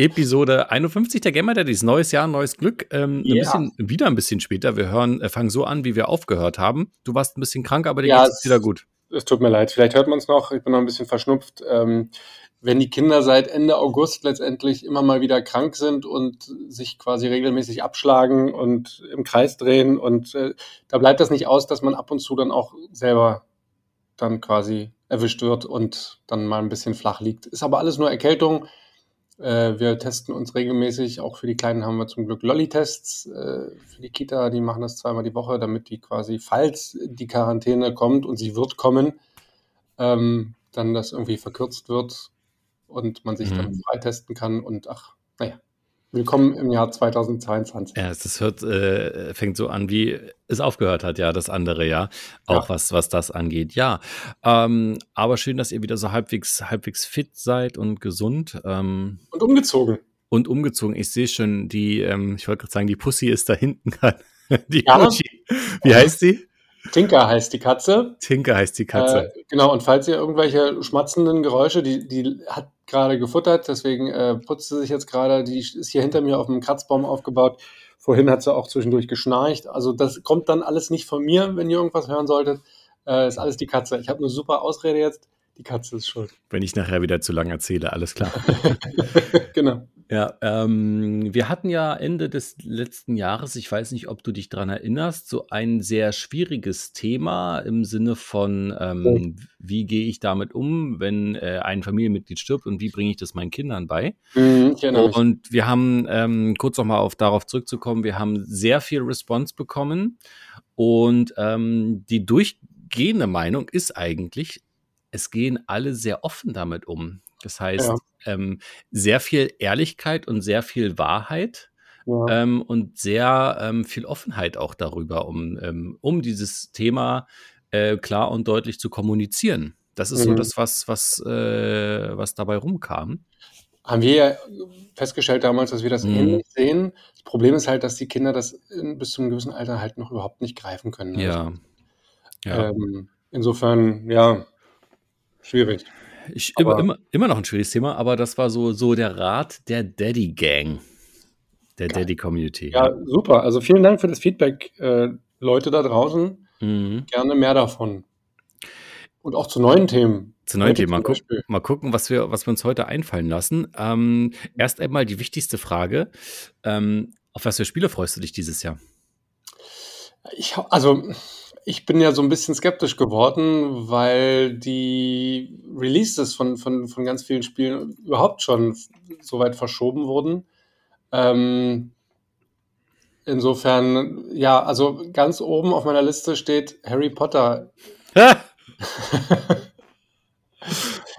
Episode 51 der Gamer Daddies. Neues Jahr, neues Glück. Ähm, ja. ein bisschen, wieder ein bisschen später. Wir hören, äh, fangen so an, wie wir aufgehört haben. Du warst ein bisschen krank, aber dir ja, geht wieder gut. Es tut mir leid. Vielleicht hört man es noch. Ich bin noch ein bisschen verschnupft. Ähm, wenn die Kinder seit Ende August letztendlich immer mal wieder krank sind und sich quasi regelmäßig abschlagen und im Kreis drehen und äh, da bleibt das nicht aus, dass man ab und zu dann auch selber dann quasi erwischt wird und dann mal ein bisschen flach liegt. Ist aber alles nur Erkältung. Äh, wir testen uns regelmäßig. Auch für die Kleinen haben wir zum Glück Lolli-Tests äh, für die Kita. Die machen das zweimal die Woche, damit die quasi, falls die Quarantäne kommt und sie wird kommen, ähm, dann das irgendwie verkürzt wird und man sich mhm. dann freitesten kann. Und ach, naja, Willkommen im Jahr 2022. Ja, das hört, äh, fängt so an, wie es aufgehört hat, ja, das andere Jahr. Auch ja. was, was das angeht. Ja. Ähm, aber schön, dass ihr wieder so halbwegs, halbwegs fit seid und gesund. Ähm, und umgezogen. Und umgezogen. Ich sehe schon, die, ähm, ich wollte gerade sagen, die Pussy ist da hinten gerade. Die ja. Pussy. Wie heißt sie? Tinker heißt die Katze. Tinker heißt die Katze. Äh, genau, und falls ihr irgendwelche schmatzenden Geräusche, die, die hat gerade gefuttert, deswegen äh, putzt sie sich jetzt gerade. Die ist hier hinter mir auf dem Kratzbaum aufgebaut. Vorhin hat sie auch zwischendurch geschnarcht. Also das kommt dann alles nicht von mir, wenn ihr irgendwas hören solltet. Äh, ist alles die Katze. Ich habe eine super Ausrede jetzt. Die Katze ist schuld. Wenn ich nachher wieder zu lang erzähle, alles klar. genau. Ja, ähm, wir hatten ja Ende des letzten Jahres, ich weiß nicht, ob du dich daran erinnerst, so ein sehr schwieriges Thema im Sinne von, ähm, wie gehe ich damit um, wenn äh, ein Familienmitglied stirbt und wie bringe ich das meinen Kindern bei? Mhm, genau. Und wir haben, ähm, kurz nochmal auf, darauf zurückzukommen, wir haben sehr viel Response bekommen und ähm, die durchgehende Meinung ist eigentlich, es gehen alle sehr offen damit um. Das heißt, ja. ähm, sehr viel Ehrlichkeit und sehr viel Wahrheit ja. ähm, und sehr ähm, viel Offenheit auch darüber, um, ähm, um dieses Thema äh, klar und deutlich zu kommunizieren. Das ist mhm. so das, was, was, äh, was dabei rumkam. Haben wir ja festgestellt damals, dass wir das mhm. ähnlich sehen. Das Problem ist halt, dass die Kinder das in, bis zu einem gewissen Alter halt noch überhaupt nicht greifen können. Ne? Ja. ja. Ähm, insofern, ja, schwierig. Ich, immer, immer, immer noch ein schwieriges Thema, aber das war so, so der Rat der Daddy Gang, der Daddy Community. Ja, super. Also vielen Dank für das Feedback, äh, Leute da draußen. Mhm. Gerne mehr davon. Und auch zu neuen Themen. Zu neuen Themen. Mal, guck, mal, gucken, was wir, was wir uns heute einfallen lassen. Ähm, erst einmal die wichtigste Frage. Ähm, auf was für Spiele freust du dich dieses Jahr? Ich, also, ich bin ja so ein bisschen skeptisch geworden, weil die Releases von, von, von ganz vielen Spielen überhaupt schon so weit verschoben wurden. Ähm, insofern, ja, also ganz oben auf meiner Liste steht Harry Potter.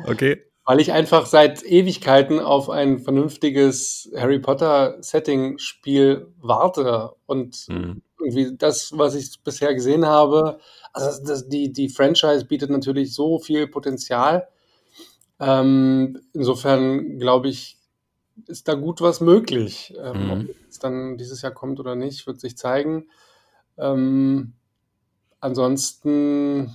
okay. Weil ich einfach seit Ewigkeiten auf ein vernünftiges Harry Potter Setting-Spiel warte und mhm irgendwie das, was ich bisher gesehen habe, also das, die, die Franchise bietet natürlich so viel Potenzial. Ähm, insofern glaube ich, ist da gut was möglich. Ähm, mhm. Ob es dann dieses Jahr kommt oder nicht, wird sich zeigen. Ähm, ansonsten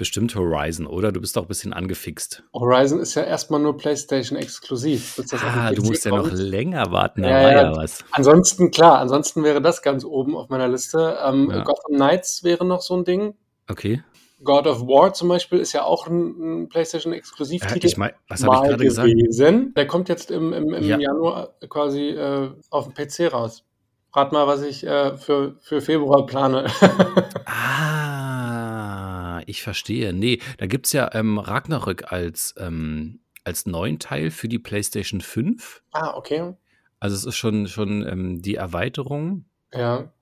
bestimmt Horizon, oder? Du bist doch ein bisschen angefixt. Horizon ist ja erstmal nur PlayStation exklusiv. Ah, du musst ja noch länger warten, ja, ja, was. Ansonsten, klar, ansonsten wäre das ganz oben auf meiner Liste. Ähm, ja. Gotham Knights wäre noch so ein Ding. Okay. God of War zum Beispiel ist ja auch ein, ein PlayStation Exklusivtitel. Ja, ich mein, was habe ich gerade gesagt? Der kommt jetzt im, im, im ja. Januar quasi äh, auf dem PC raus. Rat mal, was ich äh, für, für Februar plane. ah, ich verstehe. Nee, da gibt es ja ähm, Ragnarök als, ähm, als neuen Teil für die PlayStation 5. Ah, okay. Also es ist schon, schon ähm, die Erweiterung. Ja.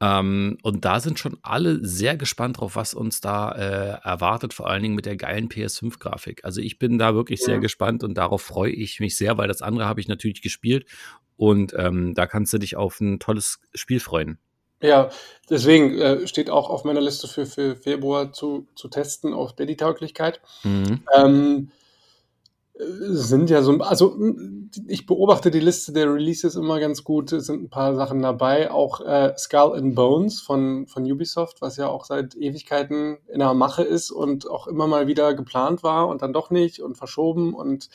Ähm, und da sind schon alle sehr gespannt drauf, was uns da äh, erwartet, vor allen Dingen mit der geilen PS5-Grafik. Also ich bin da wirklich ja. sehr gespannt und darauf freue ich mich sehr, weil das andere habe ich natürlich gespielt und ähm, da kannst du dich auf ein tolles Spiel freuen. Ja, deswegen äh, steht auch auf meiner Liste für, für Februar zu, zu testen auf Daddy-Tauglichkeit. Mhm. Ähm, sind ja so, also ich beobachte die Liste der Releases immer ganz gut, es sind ein paar Sachen dabei, auch äh, Skull and Bones von, von Ubisoft, was ja auch seit Ewigkeiten in der Mache ist und auch immer mal wieder geplant war und dann doch nicht und verschoben und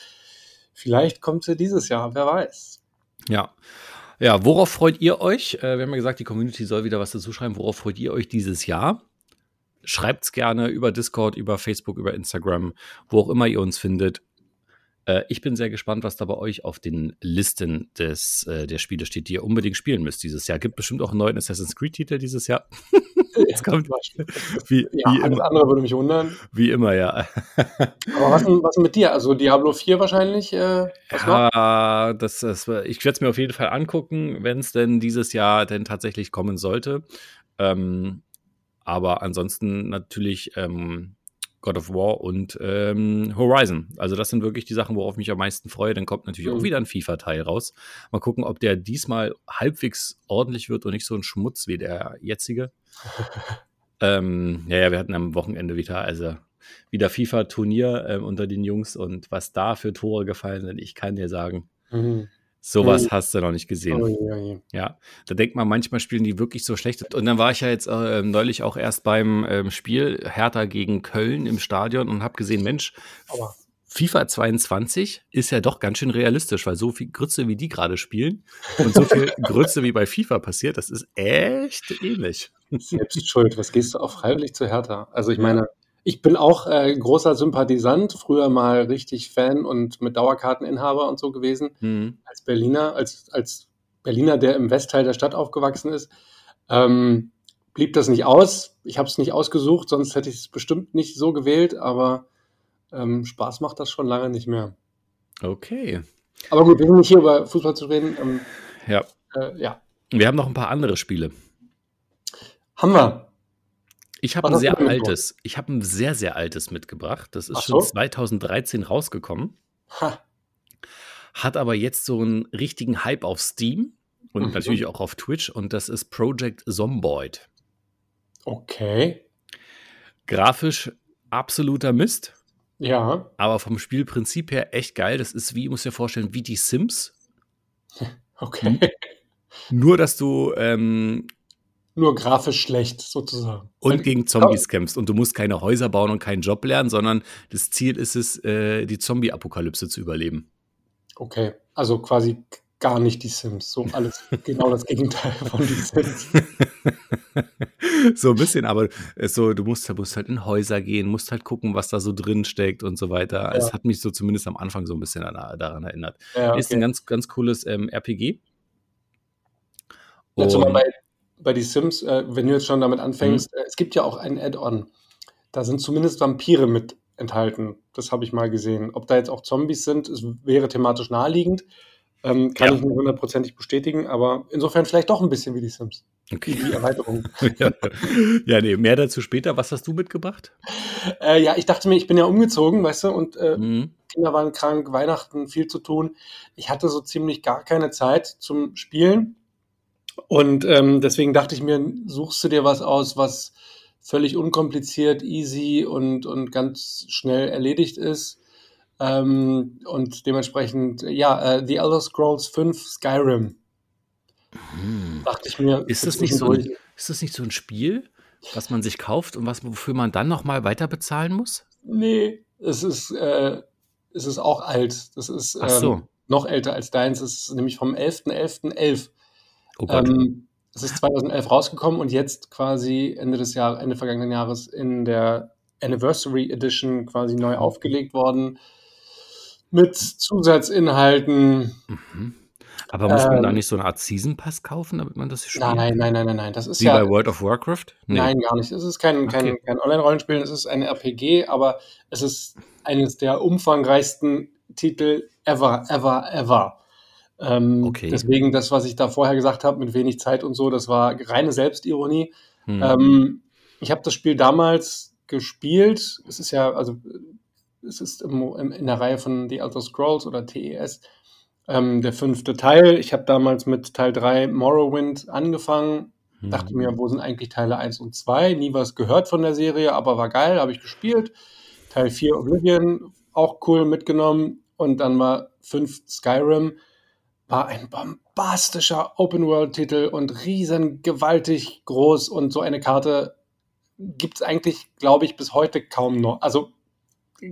vielleicht kommt sie dieses Jahr, wer weiß. Ja. Ja, worauf freut ihr euch? Äh, wir haben ja gesagt, die Community soll wieder was dazu schreiben. Worauf freut ihr euch dieses Jahr? Schreibt es gerne über Discord, über Facebook, über Instagram, wo auch immer ihr uns findet. Äh, ich bin sehr gespannt, was da bei euch auf den Listen des, äh, der Spiele steht, die ihr unbedingt spielen müsst dieses Jahr. Gibt bestimmt auch einen neuen Assassin's Creed-Titel dieses Jahr. Jetzt kommt wie, ja, wie alles immer. andere würde mich wundern. Wie immer, ja. Aber was, was mit dir? Also Diablo 4 wahrscheinlich? Äh, ja, das, das, ich werde es mir auf jeden Fall angucken, wenn es denn dieses Jahr denn tatsächlich kommen sollte. Ähm, aber ansonsten natürlich ähm, God of War und ähm, Horizon. Also das sind wirklich die Sachen, worauf ich mich am meisten freue. Dann kommt natürlich mhm. auch wieder ein FIFA-Teil raus. Mal gucken, ob der diesmal halbwegs ordentlich wird und nicht so ein Schmutz wie der jetzige. ähm, ja, ja, wir hatten am Wochenende wieder, also wieder FIFA-Turnier äh, unter den Jungs und was da für Tore gefallen sind, ich kann dir sagen. Mhm. Sowas hast du noch nicht gesehen. Oh, ja, ja. ja, da denkt man, manchmal spielen die wirklich so schlecht. Und dann war ich ja jetzt äh, neulich auch erst beim ähm, Spiel Hertha gegen Köln im Stadion und habe gesehen, Mensch, Aber. FIFA 22 ist ja doch ganz schön realistisch, weil so viel Grütze wie die gerade spielen und so viel Grütze wie bei FIFA passiert, das ist echt ähnlich. Selbst schuld. Was gehst du auch freiwillig zu Hertha? Also ich meine, ich bin auch äh, großer Sympathisant, früher mal richtig Fan und mit Dauerkarteninhaber und so gewesen, mhm. als Berliner, als, als Berliner, der im Westteil der Stadt aufgewachsen ist. Ähm, blieb das nicht aus. Ich habe es nicht ausgesucht, sonst hätte ich es bestimmt nicht so gewählt, aber ähm, Spaß macht das schon lange nicht mehr. Okay. Aber gut, wir sind nicht hier über Fußball zu reden. Ähm, ja. Äh, ja. Wir haben noch ein paar andere Spiele. Haben wir. Ich habe ein sehr altes, ich habe ein sehr, sehr altes mitgebracht. Das ist so? schon 2013 rausgekommen. Ha. Hat aber jetzt so einen richtigen Hype auf Steam und mhm. natürlich auch auf Twitch und das ist Project Zomboid. Okay. Grafisch absoluter Mist. Ja. Aber vom Spielprinzip her echt geil. Das ist wie, muss dir vorstellen, wie die Sims. Okay. Nur, dass du ähm, nur grafisch schlecht sozusagen. Und gegen Zombies kämpfst und du musst keine Häuser bauen und keinen Job lernen, sondern das Ziel ist es, äh, die Zombie-Apokalypse zu überleben. Okay, also quasi gar nicht die Sims, so alles genau das Gegenteil von die Sims. so ein bisschen, aber so, du musst, musst, halt in Häuser gehen, musst halt gucken, was da so drin steckt und so weiter. Ja. Es hat mich so zumindest am Anfang so ein bisschen daran, daran erinnert. Ja, okay. Ist ein ganz, ganz cooles ähm, RPG. Und, ja, bei bei die Sims, äh, wenn du jetzt schon damit anfängst, mhm. äh, es gibt ja auch ein Add-on. Da sind zumindest Vampire mit enthalten. Das habe ich mal gesehen. Ob da jetzt auch Zombies sind, es wäre thematisch naheliegend. Ähm, kann ja. ich nicht hundertprozentig bestätigen, aber insofern vielleicht doch ein bisschen wie die Sims. Okay. Die Erweiterung. ja. ja, nee, mehr dazu später. Was hast du mitgebracht? Äh, ja, ich dachte mir, ich bin ja umgezogen, weißt du, und äh, mhm. Kinder waren krank, Weihnachten viel zu tun. Ich hatte so ziemlich gar keine Zeit zum Spielen. Und ähm, deswegen dachte ich mir, suchst du dir was aus, was völlig unkompliziert, easy und, und ganz schnell erledigt ist. Ähm, und dementsprechend, ja, äh, The Elder Scrolls 5 Skyrim. Hm. Dachte ich mir. Ist das, nicht so ein, ist das nicht so ein Spiel, was man sich kauft und was, wofür man dann nochmal weiter bezahlen muss? Nee, es ist, äh, es ist auch alt. Das ist ähm, so. noch älter als deins. Es ist nämlich vom 11.11.11. .11. Oh ähm, es ist 2011 rausgekommen und jetzt quasi Ende des Jahres, Ende vergangenen Jahres in der Anniversary Edition quasi neu aufgelegt worden mit Zusatzinhalten. Mhm. Aber muss man ähm, da nicht so eine Art Season Pass kaufen, damit man das spielt? Nein, nein, nein, nein, nein. Das ist Wie ja, bei World of Warcraft? Nee. Nein, gar nicht. Es ist kein, kein, okay. kein Online-Rollenspiel, es ist ein RPG, aber es ist eines der umfangreichsten Titel ever, ever, ever. Ähm, okay. Deswegen das, was ich da vorher gesagt habe, mit wenig Zeit und so, das war reine Selbstironie. Hm. Ähm, ich habe das Spiel damals gespielt. Es ist ja, also es ist im, im, in der Reihe von The Elder Scrolls oder TES ähm, der fünfte Teil. Ich habe damals mit Teil 3 Morrowind angefangen. Hm. Dachte mir, wo sind eigentlich Teile 1 und 2? Nie was gehört von der Serie, aber war geil, habe ich gespielt. Teil 4 Oblivion, auch cool mitgenommen. Und dann war 5 Skyrim war ein bombastischer Open-World-Titel und riesen gewaltig groß und so eine Karte gibt es eigentlich, glaube ich, bis heute kaum noch. Also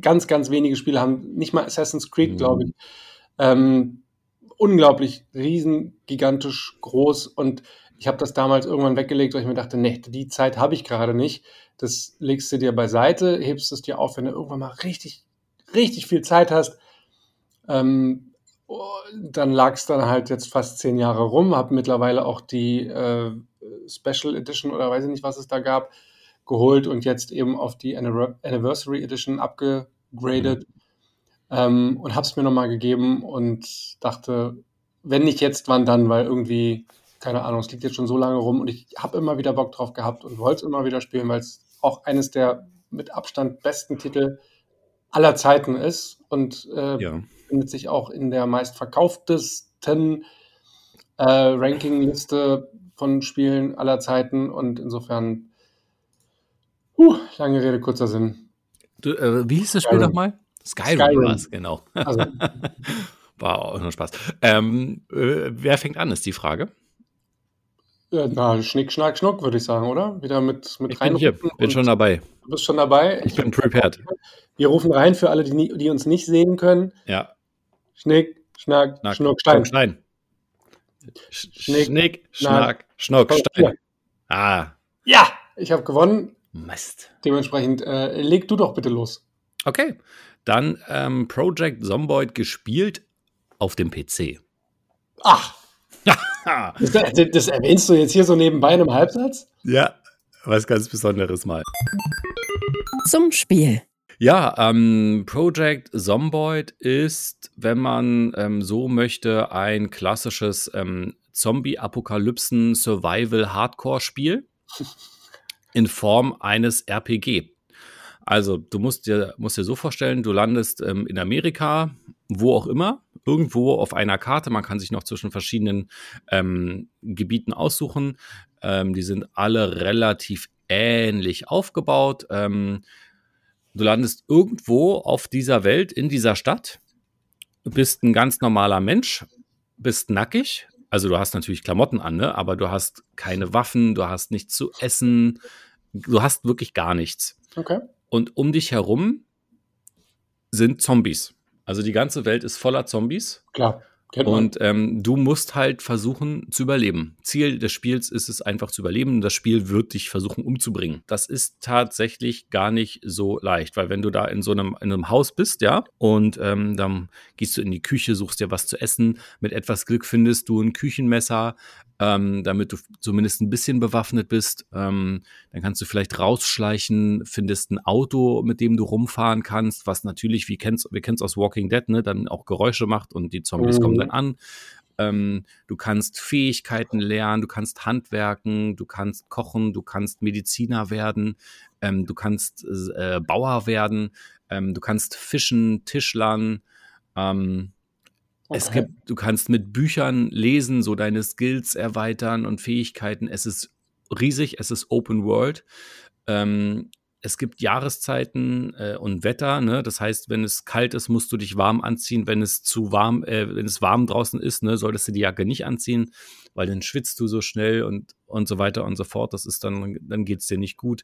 ganz, ganz wenige Spiele haben, nicht mal Assassin's Creed, glaube ich, Ähm, unglaublich riesen, gigantisch groß und ich habe das damals irgendwann weggelegt, weil ich mir dachte, nee, die Zeit habe ich gerade nicht. Das legst du dir beiseite, hebst es dir auf, wenn du irgendwann mal richtig, richtig viel Zeit hast. Ähm, dann lag es dann halt jetzt fast zehn Jahre rum, habe mittlerweile auch die äh, Special Edition oder weiß ich nicht, was es da gab, geholt und jetzt eben auf die Anniversary Edition abgegradet mhm. ähm, und habe es mir nochmal gegeben und dachte, wenn nicht jetzt, wann dann, weil irgendwie, keine Ahnung, es liegt jetzt schon so lange rum und ich habe immer wieder Bock drauf gehabt und wollte es immer wieder spielen, weil es auch eines der mit Abstand besten Titel aller Zeiten ist und äh, ja. Findet sich auch in der meistverkauftesten äh, Rankingliste von Spielen aller Zeiten und insofern, uh, lange Rede, kurzer Sinn. Du, äh, wie hieß das Spiel nochmal? Skyrim, Skyrim. war es, genau. Also. war auch nur Spaß. Ähm, äh, wer fängt an, ist die Frage. Ja, na, Schnick, Schnack, Schnuck, würde ich sagen, oder? Wieder mit, mit ich rein. Bin, hier, bin schon dabei. Du bist schon dabei. Ich, ich bin prepared. Wir rufen rein für alle, die, die uns nicht sehen können. Ja. Schnick, Schnack, Schnack Schnuck, Stein. Stein. Schnick, Schnick Schnack, Schnuck, Stein. Ah. Ja, ich habe gewonnen. Mist. Dementsprechend äh, leg du doch bitte los. Okay. Dann ähm, Project Zomboid gespielt auf dem PC. Ach. das, das, erwähnst du jetzt hier so nebenbei in einem Halbsatz? Ja, was ganz Besonderes mal. Zum Spiel. Ja, ähm, Project Zomboid ist, wenn man ähm, so möchte, ein klassisches ähm, Zombie-Apokalypsen-Survival-Hardcore-Spiel in Form eines RPG. Also du musst dir, musst dir so vorstellen, du landest ähm, in Amerika, wo auch immer, irgendwo auf einer Karte. Man kann sich noch zwischen verschiedenen ähm, Gebieten aussuchen. Ähm, die sind alle relativ ähnlich aufgebaut. Du landest irgendwo auf dieser Welt, in dieser Stadt. Du bist ein ganz normaler Mensch, bist nackig. Also du hast natürlich Klamotten an, ne? aber du hast keine Waffen, du hast nichts zu essen, du hast wirklich gar nichts. Okay. Und um dich herum sind Zombies. Also die ganze Welt ist voller Zombies. Klar. Und ähm, du musst halt versuchen zu überleben. Ziel des Spiels ist es einfach zu überleben. Das Spiel wird dich versuchen umzubringen. Das ist tatsächlich gar nicht so leicht, weil wenn du da in so einem, in einem Haus bist, ja, und ähm, dann gehst du in die Küche, suchst dir was zu essen. Mit etwas Glück findest du ein Küchenmesser, ähm, damit du zumindest ein bisschen bewaffnet bist. Ähm, dann kannst du vielleicht rausschleichen, findest ein Auto, mit dem du rumfahren kannst, was natürlich, wie kennst, wir kennen es aus Walking Dead, ne, dann auch Geräusche macht und die Zombies mhm. kommen dann an. Ähm, du kannst Fähigkeiten lernen, du kannst handwerken, du kannst kochen, du kannst Mediziner werden, ähm, du kannst äh, Bauer werden, ähm, du kannst fischen, Tischlern. Ähm, Okay. Es gibt, du kannst mit Büchern lesen, so deine Skills erweitern und Fähigkeiten. Es ist riesig, es ist Open World. Ähm, es gibt Jahreszeiten äh, und Wetter, ne? Das heißt, wenn es kalt ist, musst du dich warm anziehen. Wenn es zu warm, äh, wenn es warm draußen ist, ne, solltest du die Jacke nicht anziehen, weil dann schwitzt du so schnell und, und so weiter und so fort. Das ist dann, dann geht es dir nicht gut.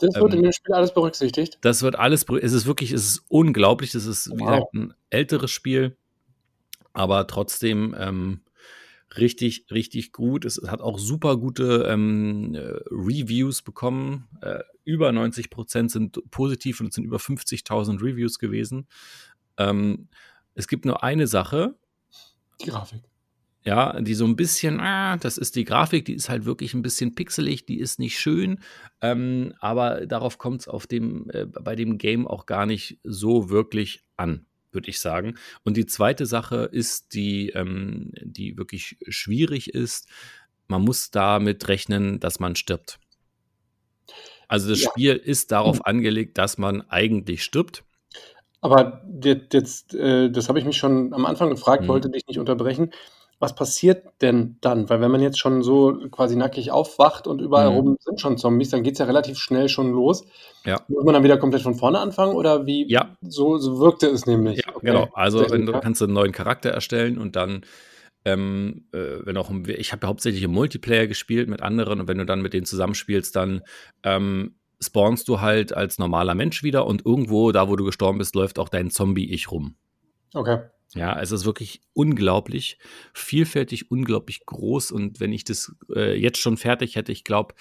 Das wird ähm, in dem Spiel alles berücksichtigt. Das wird alles, es ist wirklich, es ist unglaublich. Das ist, wie wow. gesagt, ein älteres Spiel aber trotzdem ähm, richtig, richtig gut. Es hat auch super gute ähm, äh, Reviews bekommen. Äh, über 90 Prozent sind positiv und es sind über 50.000 Reviews gewesen. Ähm, es gibt nur eine Sache. Die Grafik. Ja, die so ein bisschen, ah, das ist die Grafik, die ist halt wirklich ein bisschen pixelig, die ist nicht schön, ähm, aber darauf kommt es äh, bei dem Game auch gar nicht so wirklich an würde ich sagen. Und die zweite Sache ist, die, ähm, die wirklich schwierig ist. Man muss damit rechnen, dass man stirbt. Also das ja. Spiel ist darauf mhm. angelegt, dass man eigentlich stirbt. Aber jetzt, äh, das habe ich mich schon am Anfang gefragt, mhm. wollte dich nicht unterbrechen was passiert denn dann? Weil wenn man jetzt schon so quasi nackig aufwacht und überall mhm. rum sind schon Zombies, dann geht es ja relativ schnell schon los. Ja. Muss man dann wieder komplett von vorne anfangen oder wie? Ja. So, so wirkte es nämlich. Ja, okay. genau. Also wenn du kannst du einen neuen Charakter erstellen und dann ähm, äh, wenn auch ich habe ja hauptsächlich im Multiplayer gespielt mit anderen und wenn du dann mit denen zusammenspielst, dann ähm, spawnst du halt als normaler Mensch wieder und irgendwo, da wo du gestorben bist, läuft auch dein Zombie-Ich rum. Okay. Ja, es ist wirklich unglaublich vielfältig, unglaublich groß. Und wenn ich das äh, jetzt schon fertig hätte, ich glaube,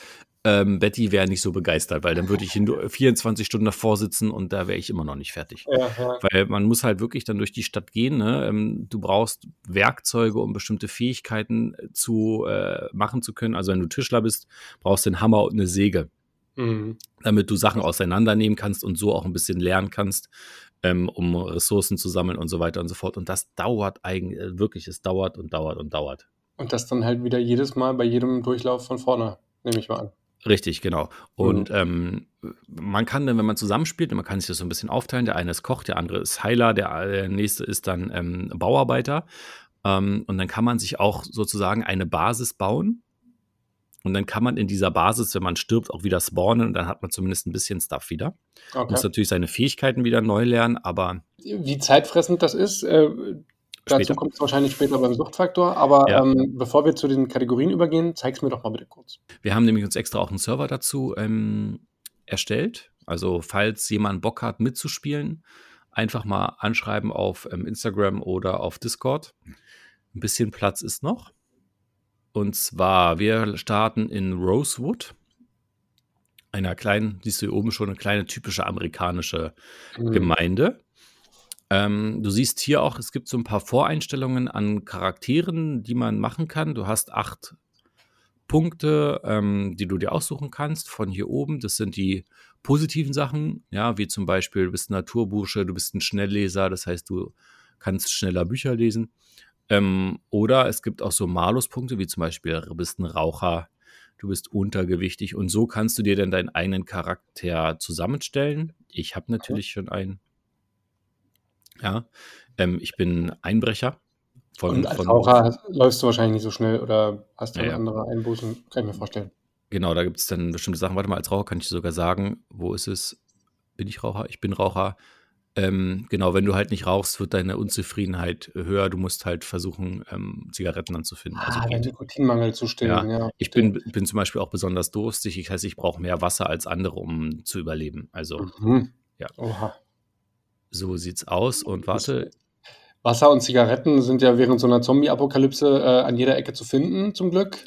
ähm, Betty wäre nicht so begeistert, weil dann würde ich in 24 Stunden davor sitzen und da wäre ich immer noch nicht fertig. Ja, ja. Weil man muss halt wirklich dann durch die Stadt gehen. Ne? Ähm, du brauchst Werkzeuge, um bestimmte Fähigkeiten äh, zu äh, machen zu können. Also wenn du Tischler bist, brauchst du einen Hammer und eine Säge. Mhm. Damit du Sachen auseinandernehmen kannst und so auch ein bisschen lernen kannst, ähm, um Ressourcen zu sammeln und so weiter und so fort. Und das dauert eigentlich, äh, wirklich, es dauert und dauert und dauert. Und das dann halt wieder jedes Mal bei jedem Durchlauf von vorne, nehme ich mal an. Richtig, genau. Und mhm. ähm, man kann dann, wenn man zusammenspielt, man kann sich das so ein bisschen aufteilen. Der eine ist Koch, der andere ist Heiler, der, der nächste ist dann ähm, Bauarbeiter. Ähm, und dann kann man sich auch sozusagen eine Basis bauen. Und dann kann man in dieser Basis, wenn man stirbt, auch wieder spawnen und dann hat man zumindest ein bisschen Stuff wieder. Okay. Muss natürlich seine Fähigkeiten wieder neu lernen, aber. Wie zeitfressend das ist, äh, Dazu kommt es wahrscheinlich später beim Suchtfaktor, aber ja. ähm, bevor wir zu den Kategorien übergehen, zeig es mir doch mal bitte kurz. Wir haben nämlich uns extra auch einen Server dazu ähm, erstellt. Also falls jemand Bock hat mitzuspielen, einfach mal anschreiben auf ähm, Instagram oder auf Discord. Ein bisschen Platz ist noch. Und zwar, wir starten in Rosewood, einer kleinen, siehst du hier oben schon, eine kleine typische amerikanische mhm. Gemeinde. Ähm, du siehst hier auch, es gibt so ein paar Voreinstellungen an Charakteren, die man machen kann. Du hast acht Punkte, ähm, die du dir aussuchen kannst von hier oben. Das sind die positiven Sachen, ja, wie zum Beispiel, du bist ein Naturbursche, du bist ein Schnellleser, das heißt, du kannst schneller Bücher lesen. Ähm, oder es gibt auch so Maluspunkte, wie zum Beispiel, du bist ein Raucher, du bist untergewichtig und so kannst du dir dann deinen eigenen Charakter zusammenstellen. Ich habe natürlich okay. schon einen. Ja, ähm, ich bin Einbrecher. Von, Und als von, Raucher läufst du wahrscheinlich nicht so schnell oder hast du ja, andere Einbußen, kann ich mir vorstellen. Genau, da gibt es dann bestimmte Sachen. Warte mal, als Raucher kann ich sogar sagen, wo ist es? Bin ich Raucher? Ich bin Raucher. Ähm, genau, wenn du halt nicht rauchst, wird deine Unzufriedenheit höher. Du musst halt versuchen, ähm, Zigaretten dann zu finden. Also ah, also den Nikotinmangel zu stillen, ja. ja ich bin, bin zum Beispiel auch besonders durstig. Ich heißt, ich brauche mehr Wasser als andere, um zu überleben. Also, mhm. ja. Oha. So sieht's aus. Und warte. Wasser und Zigaretten sind ja während so einer Zombie-Apokalypse äh, an jeder Ecke zu finden, zum Glück.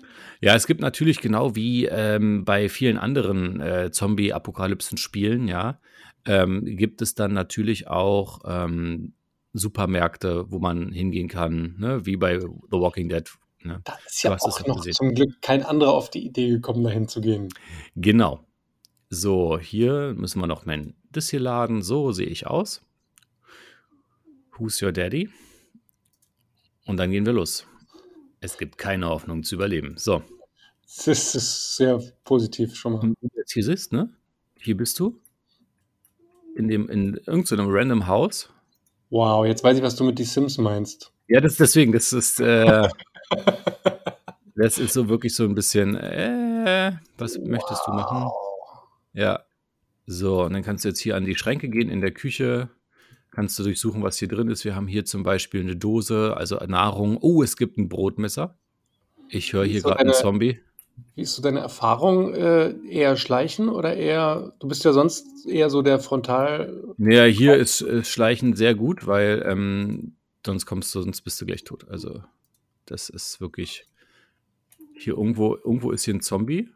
Ja, es gibt natürlich genau wie ähm, bei vielen anderen äh, Zombie-Apokalypsen-Spielen, ja, ähm, gibt es dann natürlich auch ähm, Supermärkte, wo man hingehen kann, ne? wie bei The Walking Dead. Ne? Da ist ja auch noch gesehen. zum Glück kein anderer auf die Idee gekommen, dahin zu gehen. Genau. So, hier müssen wir noch mein, das hier laden. So sehe ich aus. Who's Your Daddy? Und dann gehen wir los. Es gibt keine Hoffnung zu überleben. So. Das ist sehr positiv schon mal. Und jetzt hier sitzt, ne? Hier bist du. In dem, in irgendeinem random Haus. Wow, jetzt weiß ich, was du mit die Sims meinst. Ja, das deswegen, das ist, äh, das ist so wirklich so ein bisschen, äh, was wow. möchtest du machen? Ja. So, und dann kannst du jetzt hier an die Schränke gehen in der Küche kannst du durchsuchen, was hier drin ist. Wir haben hier zum Beispiel eine Dose, also Nahrung. Oh, es gibt ein Brotmesser. Ich höre hier gerade einen Zombie. Wie ist so deine Erfahrung? Äh, eher Schleichen oder eher, du bist ja sonst eher so der Frontal. Naja, hier ist, ist Schleichen sehr gut, weil ähm, sonst kommst du, sonst bist du gleich tot. Also, das ist wirklich. Hier irgendwo, irgendwo ist hier ein Zombie.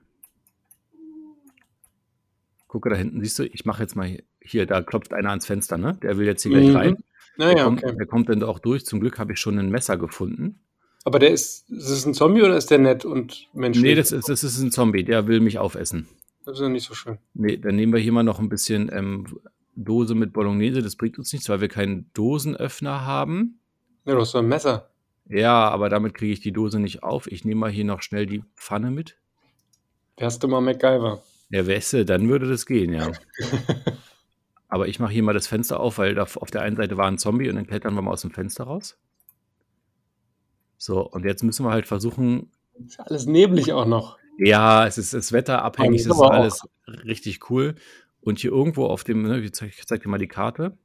Gucke da hinten, siehst du, ich mache jetzt mal hier, da klopft einer ans Fenster, ne? Der will jetzt hier gleich mhm. rein. Naja, der, kommt, okay. der kommt dann auch durch. Zum Glück habe ich schon ein Messer gefunden. Aber der ist, ist es ein Zombie oder ist der nett und menschlich? Nee, das ist, das ist ein Zombie, der will mich aufessen. Das ist ja nicht so schön. Nee, dann nehmen wir hier mal noch ein bisschen ähm, Dose mit Bolognese. Das bringt uns nichts, weil wir keinen Dosenöffner haben. Ja, du hast so ein Messer. Ja, aber damit kriege ich die Dose nicht auf. Ich nehme mal hier noch schnell die Pfanne mit. Wärst du mal MacGyver? Ja, Wesse, dann würde das gehen, ja. Aber ich mache hier mal das Fenster auf, weil auf der einen Seite war ein Zombie und dann klettern wir mal aus dem Fenster raus. So, und jetzt müssen wir halt versuchen. Ist alles neblig auch noch. Ja, es ist das Wetter abhängig, es ist alles auch. richtig cool. Und hier irgendwo auf dem, ne, ich zeige zeig dir mal die Karte.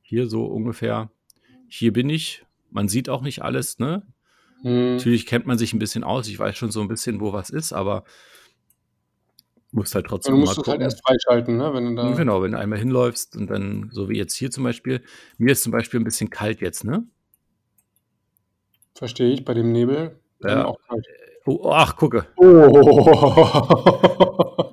Hier so ungefähr. Hier bin ich. Man sieht auch nicht alles, ne? Hm. Natürlich kennt man sich ein bisschen aus. Ich weiß schon so ein bisschen, wo was ist, aber musst halt trotzdem Du musst es halt erst freischalten, ne? Wenn du da. Genau, wenn du einmal hinläufst und dann, so wie jetzt hier zum Beispiel, mir ist zum Beispiel ein bisschen kalt jetzt, ne? Verstehe ich, bei dem Nebel. Ja. auch kalt. Oh, ach, gucke. Oh.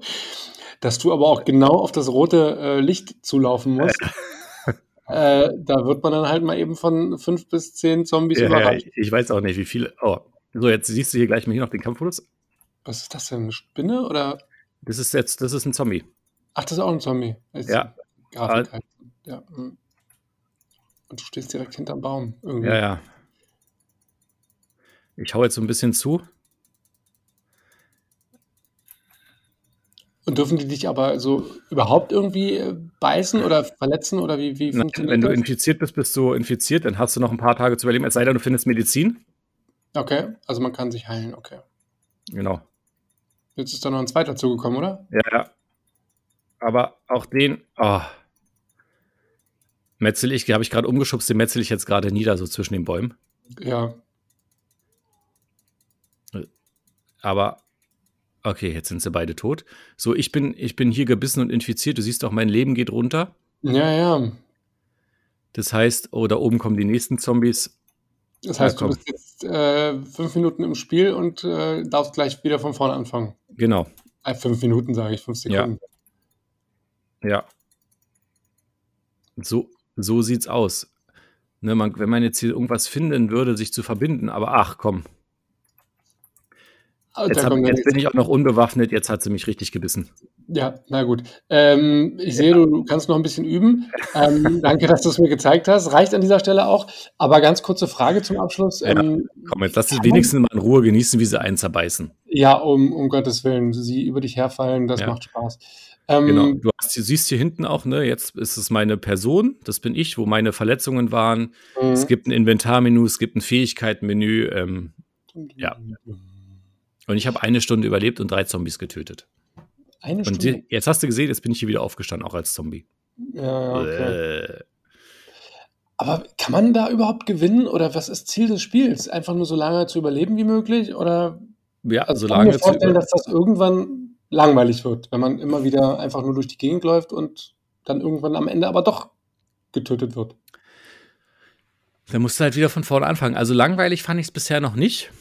Dass du aber auch genau auf das rote äh, Licht zulaufen musst. äh, da wird man dann halt mal eben von fünf bis zehn Zombies Ja, ja, überrascht. ich, ich weiß auch nicht, wie viele. Oh. So, jetzt siehst du hier gleich mal hier noch den Kampfmodus. Was ist das denn? Eine Spinne oder? Das ist jetzt, das ist ein Zombie. Ach, das ist auch ein Zombie. Ist Ja. Grafik halt. Ja. hm. Und du stehst direkt hinterm Baum. Irgendwie. Ja, ja. Ich hau jetzt so ein bisschen zu. Und dürfen die dich aber so überhaupt irgendwie äh, beißen oder verletzen oder wie, wie funktioniert Wenn du das? infiziert bist, bist du infiziert, dann hast du noch ein paar Tage zu überleben, es sei denn, du findest Medizin. Okay, also man kann sich heilen, okay. Genau. Jetzt ist da noch ein zweiter zugekommen, oder? Ja, ja. Aber auch den, oh. Metzel ich, habe ich gerade umgeschubst, den metzel ich jetzt gerade nieder, so zwischen den Bäumen. Ja. Aber okay, jetzt sind sie beide tot. So, ich bin, ich bin hier gebissen und infiziert. Du siehst auch, mein Leben geht runter. Ja, ja. Das heißt, oh, da oben kommen die nächsten Zombies. Das Ja, heißt, du komm. bist jetzt äh, fünf Minuten im Spiel und äh, darfst gleich wieder von vorne anfangen. Genau, Äh, fünf Minuten, sage ich, fünf Sekunden. ja. So, so sieht's aus. Ne, man, wenn man jetzt hier irgendwas finden würde, sich zu verbinden, aber ach komm, jetzt, hab, jetzt bin ich auch noch unbewaffnet, jetzt hat sie mich richtig gebissen. Ja, na gut. Ähm, ich sehe, du, du kannst noch ein bisschen üben. Ähm, danke, dass du es mir gezeigt hast. Reicht an dieser Stelle auch. Aber ganz kurze Frage zum Abschluss. Ja. Ähm, Komm, jetzt lass es wenigstens mal in Ruhe genießen, wie sie einen zerbeißen. ja, um, um Gottes Willen, sie über dich herfallen, das Ja. macht Spaß. Ähm, Genau. Du hast, siehst hier hinten auch, ne, jetzt ist es meine Person, das bin ich, wo meine Verletzungen waren. mhm. Es gibt ein Inventarmenü, es gibt ein Fähigkeitenmenü. Ähm, ja. Und ich habe eine Stunde überlebt und drei Zombies getötet. Eine Und Stunde. die, jetzt hast du gesehen, jetzt bin ich hier wieder aufgestanden, auch als Zombie. ja, okay. Äh, Aber kann man da überhaupt gewinnen oder was ist Ziel des Spiels? Einfach nur so lange zu überleben wie möglich? Oder ja, also ich kann solange mir vorstellen, dass das irgendwann langweilig wird, wenn man immer wieder einfach nur durch die Gegend läuft und dann irgendwann am Ende aber doch getötet wird. Dann musst du halt wieder von vorne anfangen. Also langweilig fand ich es bisher noch nicht.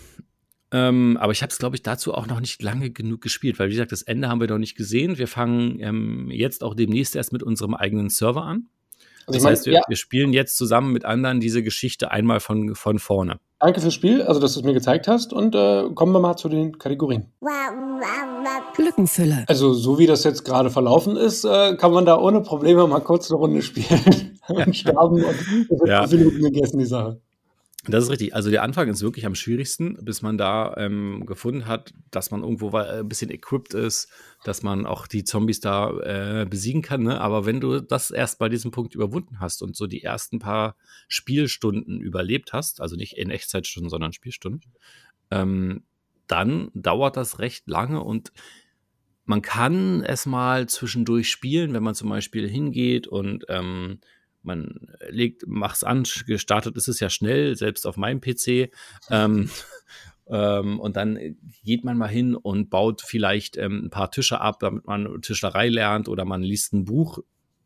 Ähm, aber ich habe es, glaube ich, dazu auch noch nicht lange genug gespielt, weil, wie gesagt, das Ende haben wir noch nicht gesehen. Wir fangen ähm, jetzt auch demnächst erst mit unserem eigenen Server an. Also Das ich meine, heißt, wir, ja, wir spielen jetzt zusammen mit anderen diese Geschichte einmal von, von vorne. danke fürs Spiel, also dass du es mir gezeigt hast und äh, kommen wir mal zu den Kategorien. Lückenfüller. Also so wie das jetzt gerade verlaufen ist, äh, kann man da ohne Probleme mal kurz eine Runde spielen und sterben und Ja. fünf Minuten gegessen, die Sache. Das ist richtig. Also der Anfang ist wirklich am schwierigsten, bis man da ähm, gefunden hat, dass man irgendwo wa- ein bisschen equipped ist, dass man auch die Zombies da äh, besiegen kann. Ne? Aber wenn du das erst bei diesem Punkt überwunden hast und so die ersten paar Spielstunden überlebt hast, also nicht in Echtzeitstunden, sondern Spielstunden, ähm, dann dauert das recht lange und man kann es mal zwischendurch spielen, wenn man zum Beispiel hingeht und ähm, man legt, macht's an, gestartet ist es ja schnell, selbst auf meinem PC. Ähm, ähm, und dann geht man mal hin und baut vielleicht ähm, ein paar Tische ab, damit man Tischlerei lernt oder man liest ein Buch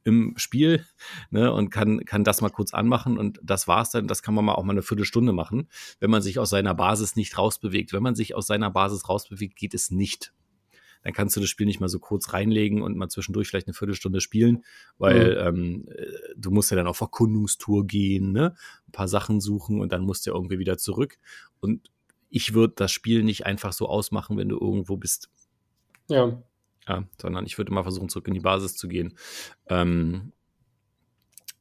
im Spiel ne, und kann, kann das mal kurz anmachen und das war's dann. Das kann man mal auch mal eine Viertelstunde machen, wenn man sich aus seiner Basis nicht rausbewegt. Wenn man sich aus seiner Basis rausbewegt, geht es nicht dann kannst du das Spiel nicht mal so kurz reinlegen und mal zwischendurch vielleicht eine Viertelstunde spielen, weil ähm, äh, du musst ja dann auf Erkundungstour gehen, ne? ein paar Sachen suchen und dann musst du ja irgendwie wieder zurück. Und ich würde das Spiel nicht einfach so ausmachen, wenn du irgendwo bist. Ja. Ja, sondern ich würde mal versuchen, zurück in die Basis zu gehen. Ähm,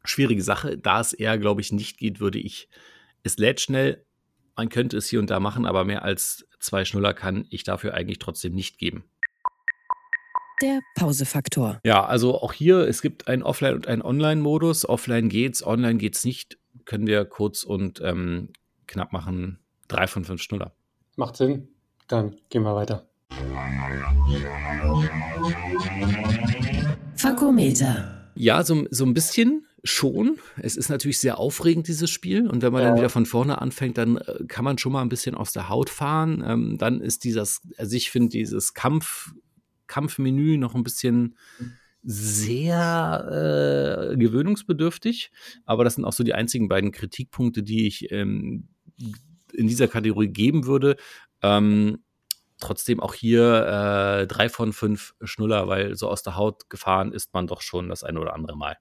schwierige Sache, da es eher, glaube ich, nicht geht, würde ich, es lädt schnell, man könnte es hier und da machen, aber mehr als zwei Schnuller kann ich dafür eigentlich trotzdem nicht geben. Der Pausefaktor. Ja, also auch hier, es gibt einen Offline- und einen Online-Modus. Offline geht's, online geht's nicht. Können wir kurz und ähm, knapp machen. Drei von fünf Schnuller. Macht Sinn. Dann gehen wir weiter. Fakometer. Ja, so, so ein bisschen schon. Es ist natürlich sehr aufregend, dieses Spiel. Und wenn man Ja. dann wieder von vorne anfängt, dann äh, kann man schon mal ein bisschen aus der Haut fahren. Ähm, dann ist dieses, also ich finde dieses Kampf, Kampfmenü noch ein bisschen sehr äh, gewöhnungsbedürftig, aber das sind auch so die einzigen beiden Kritikpunkte, die ich ähm, in dieser Kategorie geben würde. Ähm, trotzdem auch hier äh, drei von fünf Schnuller, weil so aus der Haut gefahren ist man doch schon das ein oder andere Mal.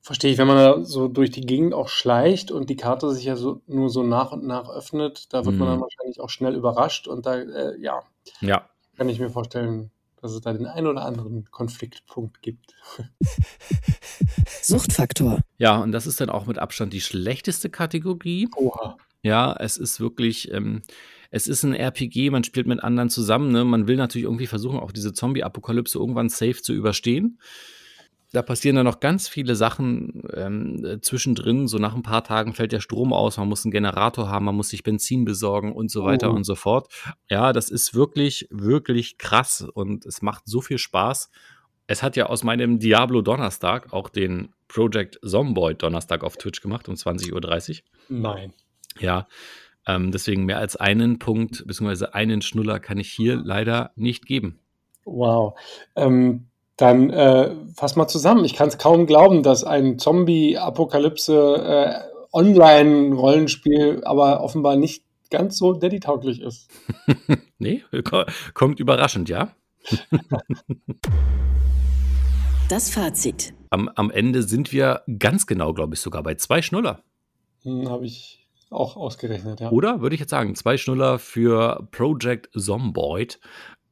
Verstehe ich, wenn man da so durch die Gegend auch schleicht und die Karte sich ja so, nur so nach und nach öffnet, da wird man dann Mhm. wahrscheinlich auch schnell überrascht und da, äh, ja, Ja, kann ich mir vorstellen, dass es da den einen oder anderen Konfliktpunkt gibt. Suchtfaktor. ja, und das ist dann auch mit Abstand die schlechteste Kategorie. Oha. Ja, es ist wirklich, ähm, es ist ein RPG, man spielt mit anderen zusammen. Ne? Man will natürlich irgendwie versuchen, auch diese Zombie-Apokalypse irgendwann safe zu überstehen. Da passieren dann noch ganz viele Sachen ähm, äh, zwischendrin. So nach ein paar Tagen fällt der Strom aus, man muss einen Generator haben, man muss sich Benzin besorgen und so weiter Oh. und so fort. Ja, das ist wirklich, wirklich krass und es macht so viel Spaß. Es hat ja aus meinem Diablo Donnerstag auch den Project Zomboid Donnerstag auf Twitch gemacht um 20.30 Uhr. Nein. Ja, ähm, deswegen mehr als einen Punkt bzw. einen Schnuller kann ich hier leider nicht geben. Wow. Ähm, dann äh, fass mal zusammen. Ich kann es kaum glauben, dass ein Zombie-Apokalypse äh, Online-Rollenspiel aber offenbar nicht ganz so Daddy-tauglich ist. nee, ko- kommt überraschend, ja. Das Fazit. Am, am Ende sind wir ganz genau, glaube ich, sogar bei zwei Schnuller. Hm, Habe ich auch ausgerechnet, ja. Oder würde ich jetzt sagen, zwei Schnuller für Project Zomboid.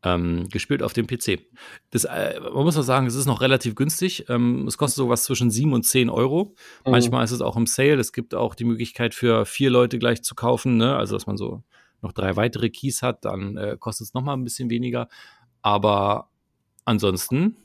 Ähm, gespielt auf dem PC. Das, äh, man muss auch sagen, es ist noch relativ günstig. Ähm, es kostet sowas zwischen 7 und 10 Euro. Mhm. Manchmal ist es auch im Sale. Es gibt auch die Möglichkeit für vier Leute gleich zu kaufen. Ne? Also, dass man so noch drei weitere Keys hat, dann äh, kostet es nochmal ein bisschen weniger. Aber ansonsten,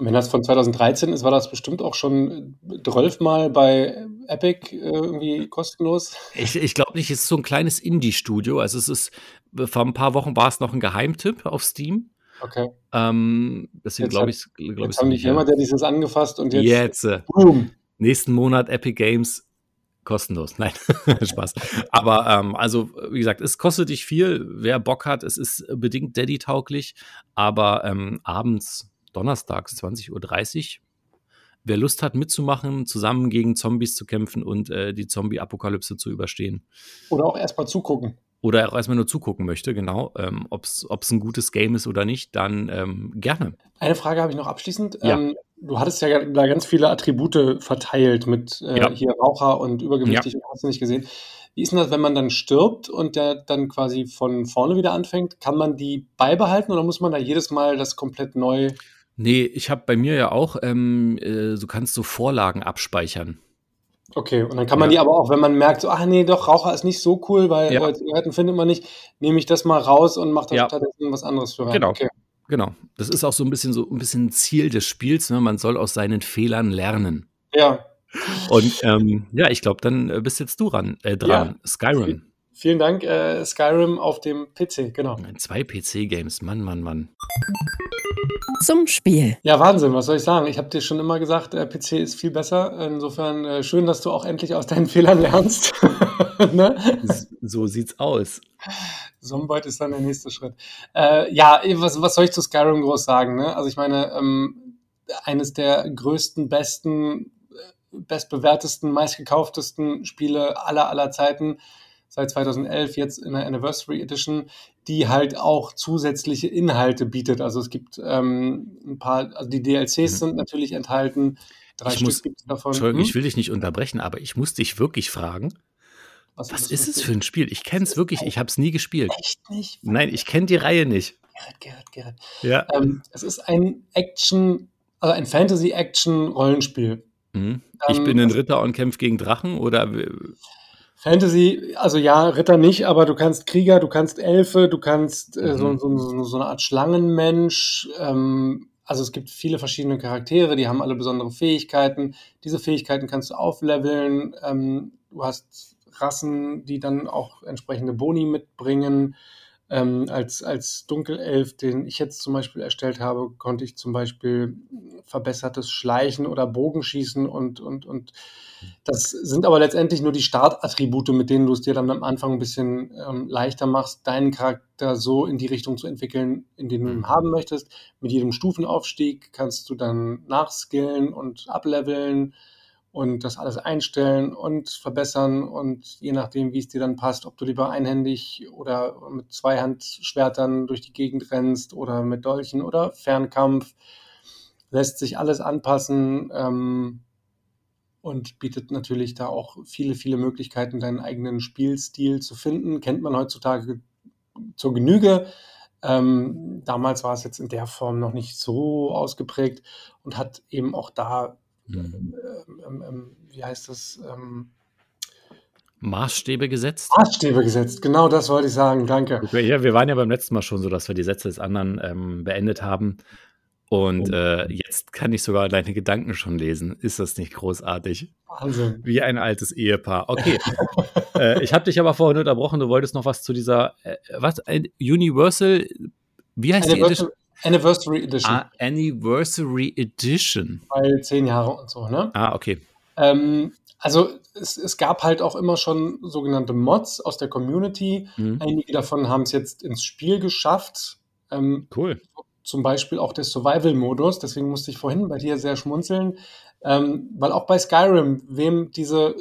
Wenn das von 2013 ist, war das bestimmt auch schon zwölfmal bei Epic äh, irgendwie kostenlos. ich, ich glaube nicht, es ist so ein kleines Indie-Studio. Also, es ist, vor ein paar Wochen war es noch ein Geheimtipp auf Steam. Okay. Ähm, deswegen glaube ich, glaube Jetzt ich, haben die nicht, ja. der dieses angefasst und jetzt, jetzt, boom. nächsten Monat Epic Games kostenlos. Nein, Spaß. Aber ähm, also, wie gesagt, es kostet nicht viel. Wer Bock hat, es ist bedingt Daddy-tauglich, aber ähm, abends, donnerstags, 20.30 Uhr, wer Lust hat mitzumachen, zusammen gegen Zombies zu kämpfen und äh, die Zombie-Apokalypse zu überstehen. Oder auch erstmal zugucken. Oder auch erstmal nur zugucken möchte, genau, ähm, ob es ein gutes Game ist oder nicht, dann ähm, gerne. Eine Frage habe ich noch abschließend. Ja. Ähm, du hattest ja da ganz viele Attribute verteilt mit äh, Ja. hier Raucher und übergewichtig und hast du nicht gesehen. Wie ist denn das, wenn man dann stirbt und der dann quasi von vorne wieder anfängt? Kann man die beibehalten oder muss man da jedes Mal das komplett neu? Nee, ich habe bei mir ja auch, ähm, äh, du kannst so Vorlagen abspeichern. Okay, und dann kann man Ja. die aber auch, wenn man merkt, so, ach nee, doch, Raucher ist nicht so cool, weil Ja. Zigaretten findet man nicht, nehme ich das mal raus und mache da Ja. stattdessen was anderes für rein. Genau. Okay. Genau. Das ist auch so ein bisschen so ein bisschen Ziel des Spiels. Ne? Man soll aus seinen Fehlern lernen. Ja, Und ähm, ja, ich glaube, dann äh, bist jetzt du ran, äh, dran. Skyrim. Vielen Dank, äh, Skyrim auf dem PC, genau. Zwei PC-Games. Mann, Mann, Mann. Zum Spiel. Ja, Wahnsinn, was soll ich sagen? Ich habe dir schon immer gesagt, der PC ist viel besser. Insofern äh, schön, dass du auch endlich aus deinen Fehlern lernst. ne? So sieht's aus. Zomboid ist dann der nächste Schritt. Äh, ja, was, was soll ich zu Skyrim groß sagen? Ne? Also ich meine, ähm, eines der größten, besten, äh, bestbewertesten, meistgekauftesten Spiele aller aller Zeiten seit 2011 jetzt in der Anniversary Edition, die halt auch zusätzliche Inhalte bietet. Also es gibt ähm, ein paar, also die DLCs Mhm. sind natürlich enthalten. Drei Ich Stück muss- gibt es davon. Entschuldigung, Hm? ich will dich nicht unterbrechen, aber ich muss dich wirklich fragen, was das ist es für ein Spiel? Ich kenne es wirklich, ich habe es nie gespielt. Echt nicht? Nein, ich kenne die Reihe nicht. Gerrit, Gerrit, Gerrit. Ja. Ähm, es ist ein Action, also ein Fantasy-Action-Rollenspiel. Mhm. Ich Ähm, bin ein Ritter und kämpfe gegen Drachen oder Fantasy, also ja, Ritter nicht, aber du kannst Krieger, du kannst Elfe, du kannst äh, so, Mhm. so, so, so eine Art Schlangenmensch. Ähm, also es gibt viele verschiedene Charaktere, die haben alle besondere Fähigkeiten. Diese Fähigkeiten kannst du aufleveln. Ähm, du hast Rassen, die dann auch entsprechende Boni mitbringen. Ähm, als, als Dunkelelf, den ich jetzt zum Beispiel erstellt habe, konnte ich zum Beispiel verbessertes Schleichen oder Bogenschießen und, und, und das sind aber letztendlich nur die Startattribute, mit denen du es dir dann am Anfang ein bisschen ähm, leichter machst, deinen Charakter so in die Richtung zu entwickeln, in den du ihn haben möchtest. Mit jedem Stufenaufstieg kannst du dann nachskillen und ableveln und das alles einstellen und verbessern und je nachdem, wie es dir dann passt, ob du lieber einhändig oder mit Zweihandschwertern durch die Gegend rennst oder mit Dolchen oder Fernkampf, lässt sich alles anpassen ähm, und bietet natürlich da auch viele, viele Möglichkeiten, deinen eigenen Spielstil zu finden. Kennt man heutzutage zur Genüge. Ähm, damals war es jetzt in der Form noch nicht so ausgeprägt und hat eben auch da mhm. ähm, ähm, wie heißt das? Ähm, Maßstäbe gesetzt? Maßstäbe gesetzt, genau das wollte ich sagen, danke. Ja, wir waren ja beim letzten Mal schon so, dass wir die Sätze des anderen ähm, beendet haben. Und äh, jetzt kann ich sogar deine Gedanken schon lesen. Ist das nicht großartig? Wahnsinn. Wie ein altes Ehepaar. Okay. äh, ich habe dich aber vorhin unterbrochen. Du wolltest noch was zu dieser, äh, was, Universal, wie heißt die Edition? Anniversary Edition. Ah, Anniversary Edition. Weil zehn Jahre und so, ne? Ah, okay. Ähm, also es, es, gab halt auch immer schon sogenannte Mods aus der Community. Mhm. Einige davon haben es jetzt ins Spiel geschafft. Ähm, cool. Zum Beispiel auch der Survival-Modus. Deswegen musste ich vorhin bei dir sehr schmunzeln. Ähm, weil auch bei Skyrim, wem diese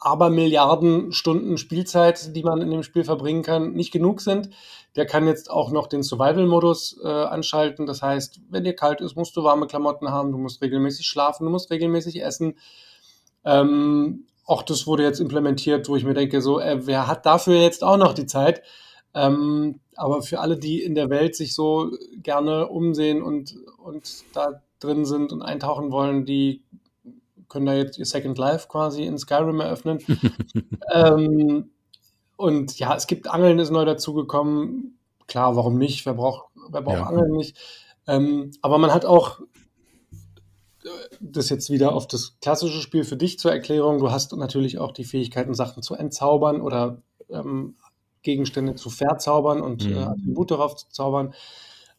aber Milliarden Stunden Spielzeit, die man in dem Spiel verbringen kann, nicht genug sind, der kann jetzt auch noch den Survival-Modus äh, anschalten. Das heißt, wenn dir kalt ist, musst du warme Klamotten haben, du musst regelmäßig schlafen, du musst regelmäßig essen. Ähm, auch das wurde jetzt implementiert, wo ich mir denke, so, äh, wer hat dafür jetzt auch noch die Zeit? Ähm, aber für alle, die in der Welt sich so gerne umsehen und, und da drin sind und eintauchen wollen, die können da jetzt ihr Second Life quasi in Skyrim eröffnen. ähm, und ja, es gibt Angeln, ist neu dazugekommen. Klar, warum nicht? Wer braucht, wer braucht ja. Angeln nicht? Ähm, aber man hat auch äh, das jetzt wieder auf das klassische Spiel für dich zur Erklärung. Du hast natürlich auch die Fähigkeiten, Sachen zu entzaubern oder ähm, Gegenstände zu verzaubern und mhm. äh, Attribute darauf zu zaubern.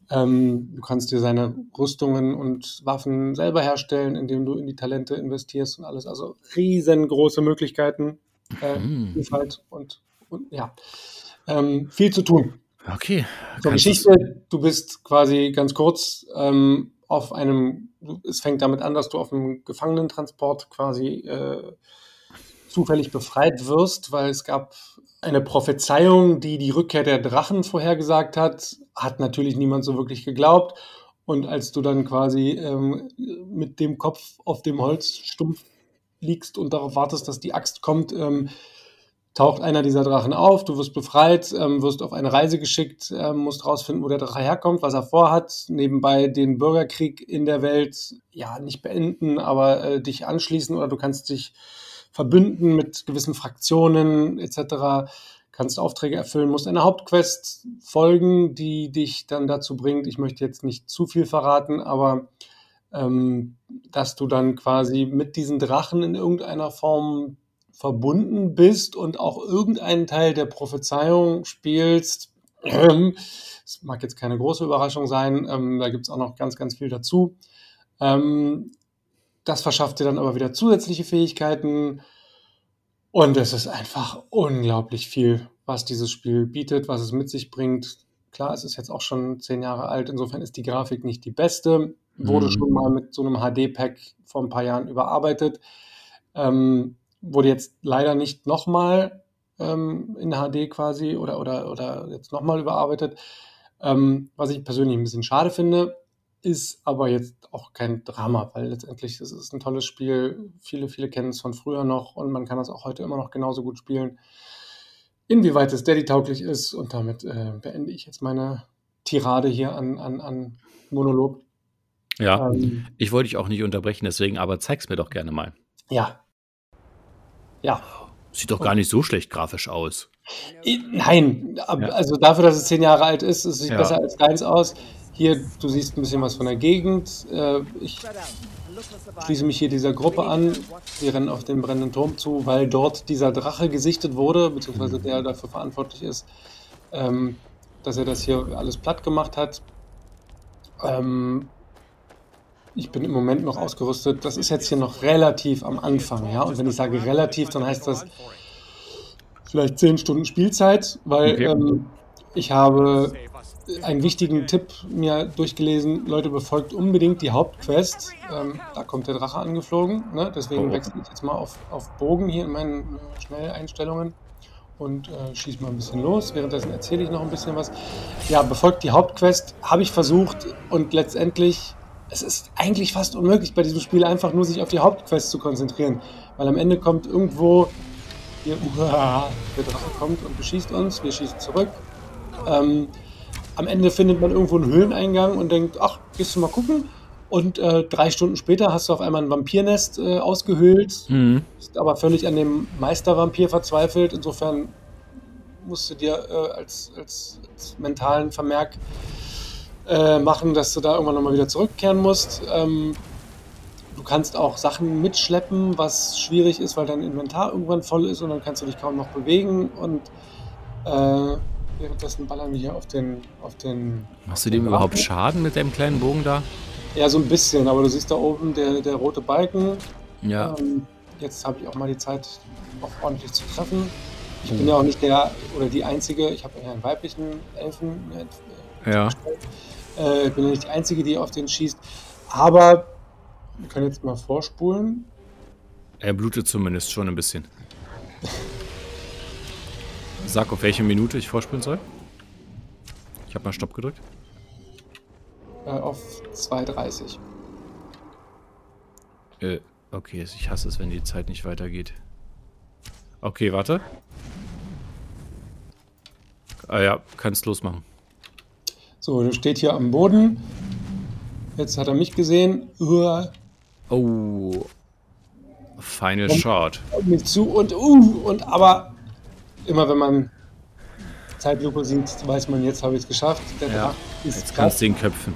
Ähm, du kannst dir seine Rüstungen und Waffen selber herstellen, indem du in die Talente investierst und alles. Also riesengroße Möglichkeiten, äh, mhm. Vielfalt und, und ja, ähm, viel zu tun. Okay. Zur Geschichte, du bist quasi ganz kurz ähm, auf einem, es fängt damit an, dass du auf einem Gefangenentransport quasi äh, zufällig befreit wirst, weil es gab eine Prophezeiung, die die Rückkehr der Drachen vorhergesagt hat, hat natürlich niemand so wirklich geglaubt. Und als du dann quasi ähm, mit dem Kopf auf dem Holzstumpf liegst und darauf wartest, dass die Axt kommt, ähm, taucht einer dieser Drachen auf, du wirst befreit, ähm, wirst auf eine Reise geschickt, ähm, musst rausfinden, wo der Drache herkommt, was er vorhat, nebenbei den Bürgerkrieg in der Welt, ja, nicht beenden, aber äh, dich anschließen oder du kannst dich verbünden mit gewissen Fraktionen etc. Kannst Aufträge erfüllen, musst einer Hauptquest folgen, die dich dann dazu bringt. Ich möchte jetzt nicht zu viel verraten, aber ähm, dass du dann quasi mit diesen Drachen in irgendeiner Form verbunden bist und auch irgendeinen Teil der Prophezeiung spielst. Ähm, das mag jetzt keine große Überraschung sein, ähm, da gibt es auch noch ganz, ganz viel dazu. Ähm, das verschafft dir dann aber wieder zusätzliche Fähigkeiten. Und es ist einfach unglaublich viel, was dieses Spiel bietet, was es mit sich bringt. Klar, es ist jetzt auch schon zehn Jahre alt, insofern ist die Grafik nicht die beste. Wurde mhm. schon mal mit so einem HD-Pack vor ein paar Jahren überarbeitet. Ähm, wurde jetzt leider nicht nochmal ähm, in HD quasi oder, oder, oder jetzt nochmal überarbeitet. Ähm, was ich persönlich ein bisschen schade finde ist aber jetzt auch kein Drama, weil letztendlich es ist ein tolles Spiel. Viele, viele kennen es von früher noch und man kann es auch heute immer noch genauso gut spielen. Inwieweit es Daddy-tauglich ist und damit äh, beende ich jetzt meine Tirade hier an, an, an Monolog. Ja, ähm, ich wollte dich auch nicht unterbrechen, deswegen, aber zeig's mir doch gerne mal. Ja. Ja. Sieht doch gar nicht so schlecht grafisch aus. Nein, also dafür, dass es zehn Jahre alt ist, es sieht ja. besser als deins aus. Hier, du siehst ein bisschen was von der Gegend. Äh, ich schließe mich hier dieser Gruppe an. Wir rennen auf den brennenden Turm zu, weil dort dieser Drache gesichtet wurde, beziehungsweise der dafür verantwortlich ist. Ähm, dass er das hier alles platt gemacht hat. Ähm, ich bin im Moment noch ausgerüstet. Das ist jetzt hier noch relativ am Anfang, ja. Und wenn ich sage relativ, dann heißt das vielleicht zehn Stunden Spielzeit, weil Okay. ähm, ich habe einen wichtigen Tipp mir durchgelesen. Leute, befolgt unbedingt die Hauptquest. Ähm, da kommt der Drache angeflogen. Ne? Deswegen Oh. wechsle ich jetzt mal auf, auf Bogen hier in meinen äh, Schnelleinstellungen und äh, schieße mal ein bisschen los. Währenddessen erzähle ich noch ein bisschen was. Ja, befolgt die Hauptquest. Habe ich versucht und letztendlich, es ist eigentlich fast unmöglich bei diesem Spiel einfach nur sich auf die Hauptquest zu konzentrieren. Weil am Ende kommt irgendwo, hier, uah, der Drache kommt und beschießt uns, wir schießen zurück. Ähm, am Ende findet man irgendwo einen Höhleneingang und denkt, ach, gehst du mal gucken? Und äh, drei Stunden später hast du auf einmal ein Vampirnest äh, ausgehöhlt, Mhm. bist aber völlig an dem Meistervampir verzweifelt. Insofern musst du dir äh, als, als, als mentalen Vermerk äh, machen, dass du da irgendwann nochmal wieder zurückkehren musst. Ähm, du kannst auch Sachen mitschleppen, was schwierig ist, weil dein Inventar irgendwann voll ist und dann kannst du dich kaum noch bewegen. Und äh, währenddessen ballern wir hier auf den, auf den Machst du dem überhaupt Schaden mit deinem kleinen Bogen da? ja, so ein bisschen, aber du siehst da oben der, der rote Balken. Ja. Ähm, jetzt habe ich auch mal die Zeit, auch ordentlich zu treffen. Ich bin ja auch nicht der oder die Einzige, ich habe ja einen weiblichen Elfen. Äh, Ja. Äh, ich bin ja nicht die Einzige, die auf den schießt. Aber wir können jetzt mal vorspulen. Er blutet zumindest schon ein bisschen. Sag, auf welche Minute ich vorspielen soll. Ich habe mal Stopp gedrückt. Äh, auf 2,30. Äh, okay, ich hasse es, wenn die Zeit nicht weitergeht. Okay, warte. Ah ja, kannst losmachen. So, der steht hier am Boden. Jetzt hat er mich gesehen. Uah, Oh. Final Und- Shot. mich zu und uh, und aber immer wenn man Zeitlupe sieht, weiß man, jetzt habe ich es geschafft. Der Ja, Drache ist Jetzt kannst du ihn köpfen.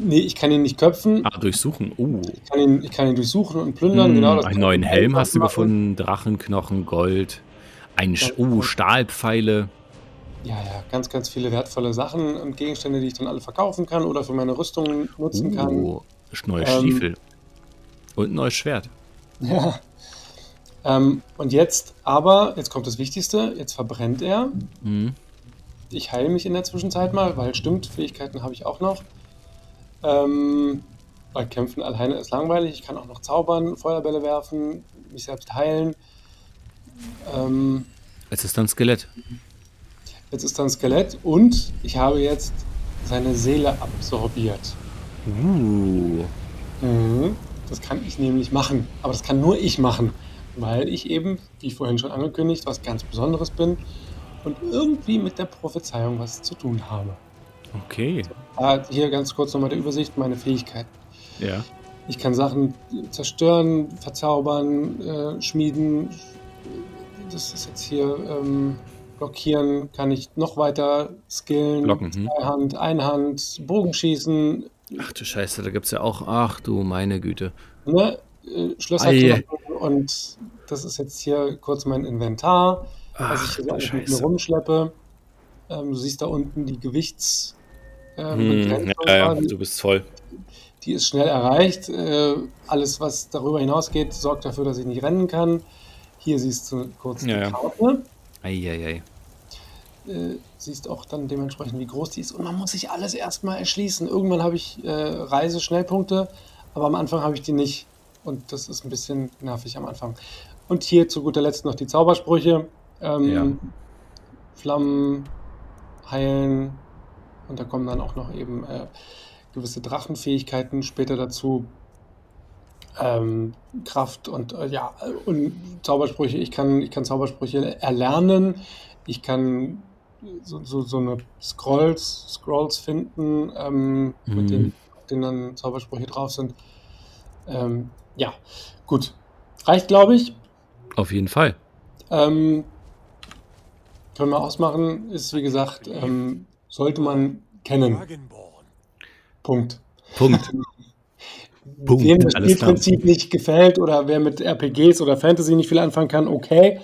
Nee, ich kann ihn nicht köpfen. Ah, durchsuchen. Oh. Ich kann ihn, ich kann ihn durchsuchen und plündern. Hm, genau, einen neuen Helm hast du gefunden, Drachenknochen, Gold, ein Sch oh, Stahlpfeile. Ja, ja, ganz, ganz viele wertvolle Sachen und Gegenstände, die ich dann alle verkaufen kann oder für meine Rüstung nutzen kann. Oh, neue Ähm, Stiefel. Und ein neues Schwert. Ja. Ähm, und jetzt, aber, jetzt kommt das Wichtigste, jetzt verbrennt er. Hm. Ich heile mich in der Zwischenzeit mal, weil stimmt, Fähigkeiten habe ich auch noch. Ähm, weil Kämpfen alleine ist langweilig. Ich kann auch noch zaubern, Feuerbälle werfen, mich selbst heilen. Ähm, Es ist ein Skelett. Jetzt ist da ein Skelett und ich habe jetzt seine Seele absorbiert. Uh. Mhm. Das kann ich nämlich machen. Aber das kann nur ich machen. Weil ich eben, wie vorhin schon angekündigt, was ganz Besonderes bin und irgendwie mit der Prophezeiung was zu tun habe. Okay. Ah, hier ganz kurz nochmal der Übersicht, meine Fähigkeiten. Ja. Ich kann Sachen zerstören, verzaubern, äh, schmieden. Das ist jetzt hier ähm, blockieren, kann ich noch weiter skillen. Blocken, hm. Zweihand, Einhand, Bogenschießen, Ach du Scheiße, da gibt's ja auch. Ach du meine Güte. ne? Äh, Schlösser und das ist jetzt hier kurz mein Inventar, was ich Ach hier alles mit mir Scheiße. rumschleppe. Ähm, du siehst da unten die Gewichts. Äh, Hm, ja, ja, du bist voll. Die ist schnell erreicht. Äh, alles, was darüber hinausgeht, sorgt dafür, dass ich nicht rennen kann. Hier siehst du kurz Ja, die ja. Karte. Eieiei. Äh, siehst auch dann dementsprechend, wie groß die ist. Und man muss sich alles erstmal erschließen. Irgendwann habe ich äh, Reiseschnellpunkte, aber am Anfang habe ich die nicht. Und das ist ein bisschen nervig am Anfang. Und hier zu guter Letzt noch die Zaubersprüche. Ähm, Ja. Flammen heilen. Und da kommen dann auch noch eben äh, gewisse Drachenfähigkeiten später dazu. Ähm, Kraft und äh, ja, und Zaubersprüche. Ich kann, ich kann Zaubersprüche erlernen. Ich kann so, so, so eine Scrolls, Scrolls finden, ähm, Mhm. mit denen, auf denen dann Zaubersprüche drauf sind. Ähm, ja, gut. Reicht, glaube ich. Auf jeden Fall. Ähm, können wir ausmachen, ist wie gesagt, ähm, sollte man kennen. Punkt. Punkt. Punkt. Wem das. Spielprinzip nicht gefällt oder wer mit RPGs oder Fantasy nicht viel anfangen kann, okay.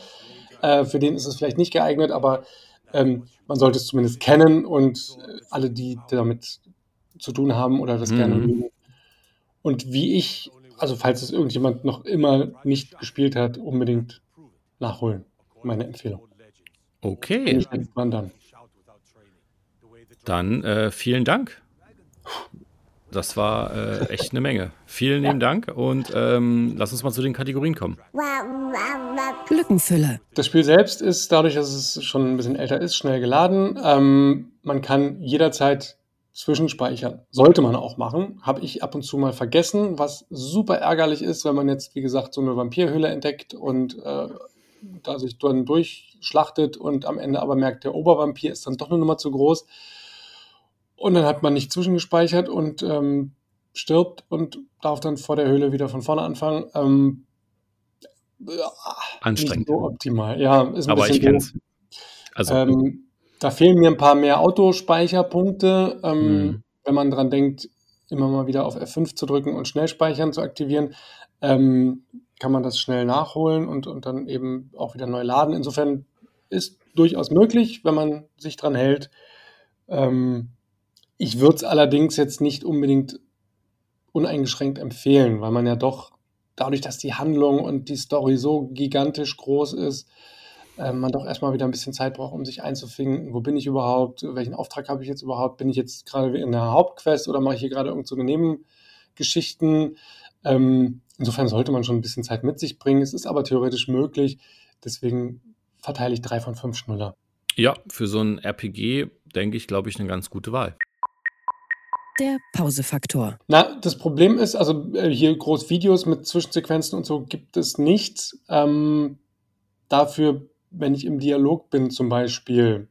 Äh, für den ist es vielleicht nicht geeignet, aber ähm, man sollte es zumindest kennen und äh, alle, die damit zu tun haben oder das mhm. gerne mögen. Und wie ich, also falls es irgendjemand noch immer nicht gespielt hat, unbedingt nachholen. Meine Empfehlung. Okay. Wandern. Dann äh, vielen Dank. Das war äh, echt eine Menge. Vielen lieben Dank und ähm, lass uns mal zu den Kategorien kommen. Glückenfülle. Das Spiel selbst ist dadurch, dass es schon ein bisschen älter ist, schnell geladen. Ähm, man kann jederzeit zwischenspeichern. Sollte man auch machen. Habe ich ab und zu mal vergessen, was super ärgerlich ist, wenn man jetzt, wie gesagt, so eine Vampirhülle entdeckt und äh, da sich dann durchschlachtet und am Ende aber merkt, der Obervampir ist dann doch eine Nummer zu groß. Und dann hat man nicht zwischengespeichert und ähm, stirbt und darf dann vor der Höhle wieder von vorne anfangen. Ähm, ja, Anstrengend. so optimal. Ja, ist ein Aber ich kenne es. Also, ähm, da fehlen mir ein paar mehr Autospeicherpunkte, ähm, mhm. wenn man dran denkt, immer mal wieder auf F5 zu drücken und Schnellspeichern zu aktivieren, ähm, kann man das schnell nachholen und, und dann eben auch wieder neu laden. Insofern ist durchaus möglich, wenn man sich dran hält. Ähm, ich würde es allerdings jetzt nicht unbedingt uneingeschränkt empfehlen, weil man ja doch dadurch, dass die Handlung und die Story so gigantisch groß ist, äh, man doch erstmal wieder ein bisschen Zeit braucht, um sich einzufinden. Wo bin ich überhaupt? Welchen Auftrag habe ich jetzt überhaupt? Bin ich jetzt gerade in der Hauptquest oder mache ich hier gerade irgendeine so Nebengeschichten? Ähm, insofern sollte man schon ein bisschen Zeit mit sich bringen. Es ist aber theoretisch möglich. Deswegen verteile ich drei von fünf Schnuller. Ja, für so ein RPG denke ich, glaube ich, eine ganz gute Wahl der Pausefaktor? Na, das Problem ist, also äh, hier groß Videos mit Zwischensequenzen und so gibt es nicht. Ähm, dafür, wenn ich im Dialog bin zum Beispiel,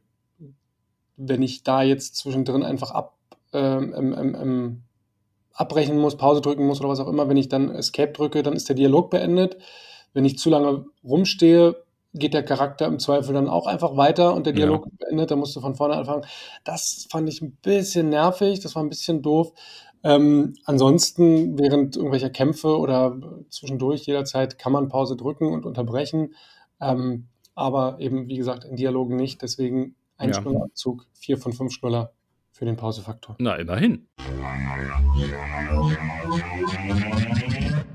wenn ich da jetzt zwischendrin einfach ab, ähm, ähm, abbrechen muss, Pause drücken muss oder was auch immer, wenn ich dann Escape drücke, dann ist der Dialog beendet. Wenn ich zu lange rumstehe, geht der Charakter im Zweifel dann auch einfach weiter und der Dialog ja. beendet, da musst du von vorne anfangen. Das fand ich ein bisschen nervig, das war ein bisschen doof. Ähm, ansonsten, während irgendwelcher Kämpfe oder zwischendurch jederzeit kann man Pause drücken und unterbrechen. Ähm, aber eben, wie gesagt, in Dialogen nicht. Deswegen ein ja. Schnullerabzug, vier von fünf Schnuller für den Pausefaktor. Na, immerhin.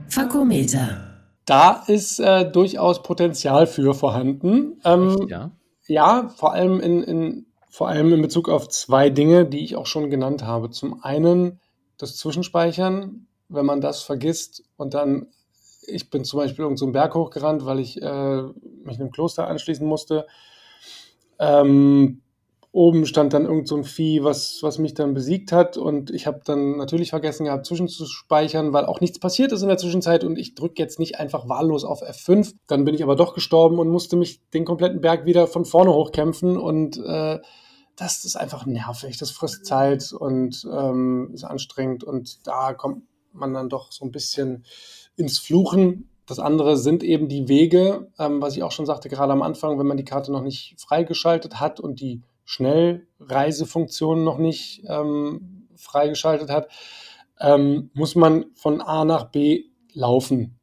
Fakometer da ist äh, durchaus Potenzial für vorhanden. Ähm, Echt, ja? ja, vor allem in, in, vor allem in Bezug auf zwei Dinge, die ich auch schon genannt habe. Zum einen das Zwischenspeichern, wenn man das vergisst und dann, ich bin zum Beispiel irgendeinen so Berg hochgerannt, weil ich äh, mich einem Kloster anschließen musste. Ähm, oben stand dann irgend so ein Vieh, was, was mich dann besiegt hat. Und ich habe dann natürlich vergessen gehabt, zwischenzuspeichern, weil auch nichts passiert ist in der Zwischenzeit. Und ich drücke jetzt nicht einfach wahllos auf F5. Dann bin ich aber doch gestorben und musste mich den kompletten Berg wieder von vorne hochkämpfen. Und äh, das ist einfach nervig. Das frisst Zeit und ähm, ist anstrengend. Und da kommt man dann doch so ein bisschen ins Fluchen. Das andere sind eben die Wege, ähm, was ich auch schon sagte, gerade am Anfang, wenn man die Karte noch nicht freigeschaltet hat und die Schnellreisefunktion noch nicht ähm, freigeschaltet hat, ähm, muss man von A nach B laufen.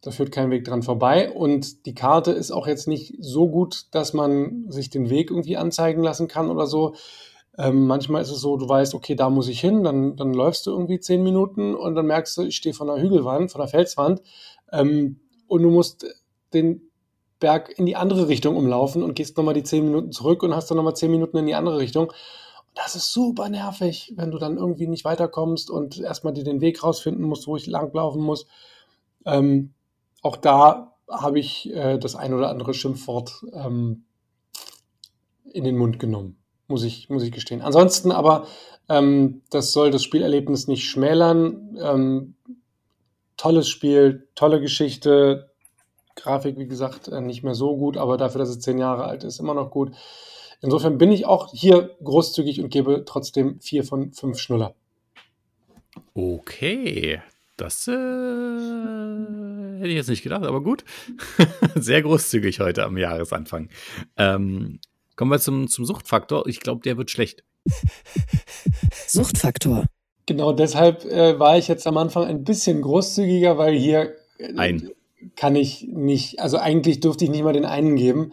Da führt kein Weg dran vorbei. Und die Karte ist auch jetzt nicht so gut, dass man sich den Weg irgendwie anzeigen lassen kann oder so. Ähm, manchmal ist es so, du weißt, okay, da muss ich hin, dann, dann läufst du irgendwie zehn Minuten und dann merkst du, ich stehe von der Hügelwand, von der Felswand ähm, und du musst den Berg in die andere Richtung umlaufen und gehst nochmal die zehn Minuten zurück und hast dann nochmal zehn Minuten in die andere Richtung. Das ist super nervig, wenn du dann irgendwie nicht weiterkommst und erstmal dir den Weg rausfinden musst, wo ich langlaufen muss. Ähm, auch da habe ich äh, das ein oder andere Schimpfwort ähm, in den Mund genommen, muss ich, muss ich gestehen. Ansonsten aber, ähm, das soll das Spielerlebnis nicht schmälern. Ähm, tolles Spiel, tolle Geschichte, Grafik, wie gesagt, äh, nicht mehr so gut, aber dafür, dass es zehn Jahre alt ist, immer noch gut. Insofern bin ich auch hier großzügig und gebe trotzdem vier von fünf Schnuller. Okay, das äh, hätte ich jetzt nicht gedacht, aber gut. Sehr großzügig heute am Jahresanfang. Ähm, kommen wir zum, zum Suchtfaktor. Ich glaube, der wird schlecht. Suchtfaktor. Genau deshalb äh, war ich jetzt am Anfang ein bisschen großzügiger, weil hier äh, ein kann ich nicht, also eigentlich dürfte ich nicht mal den einen geben.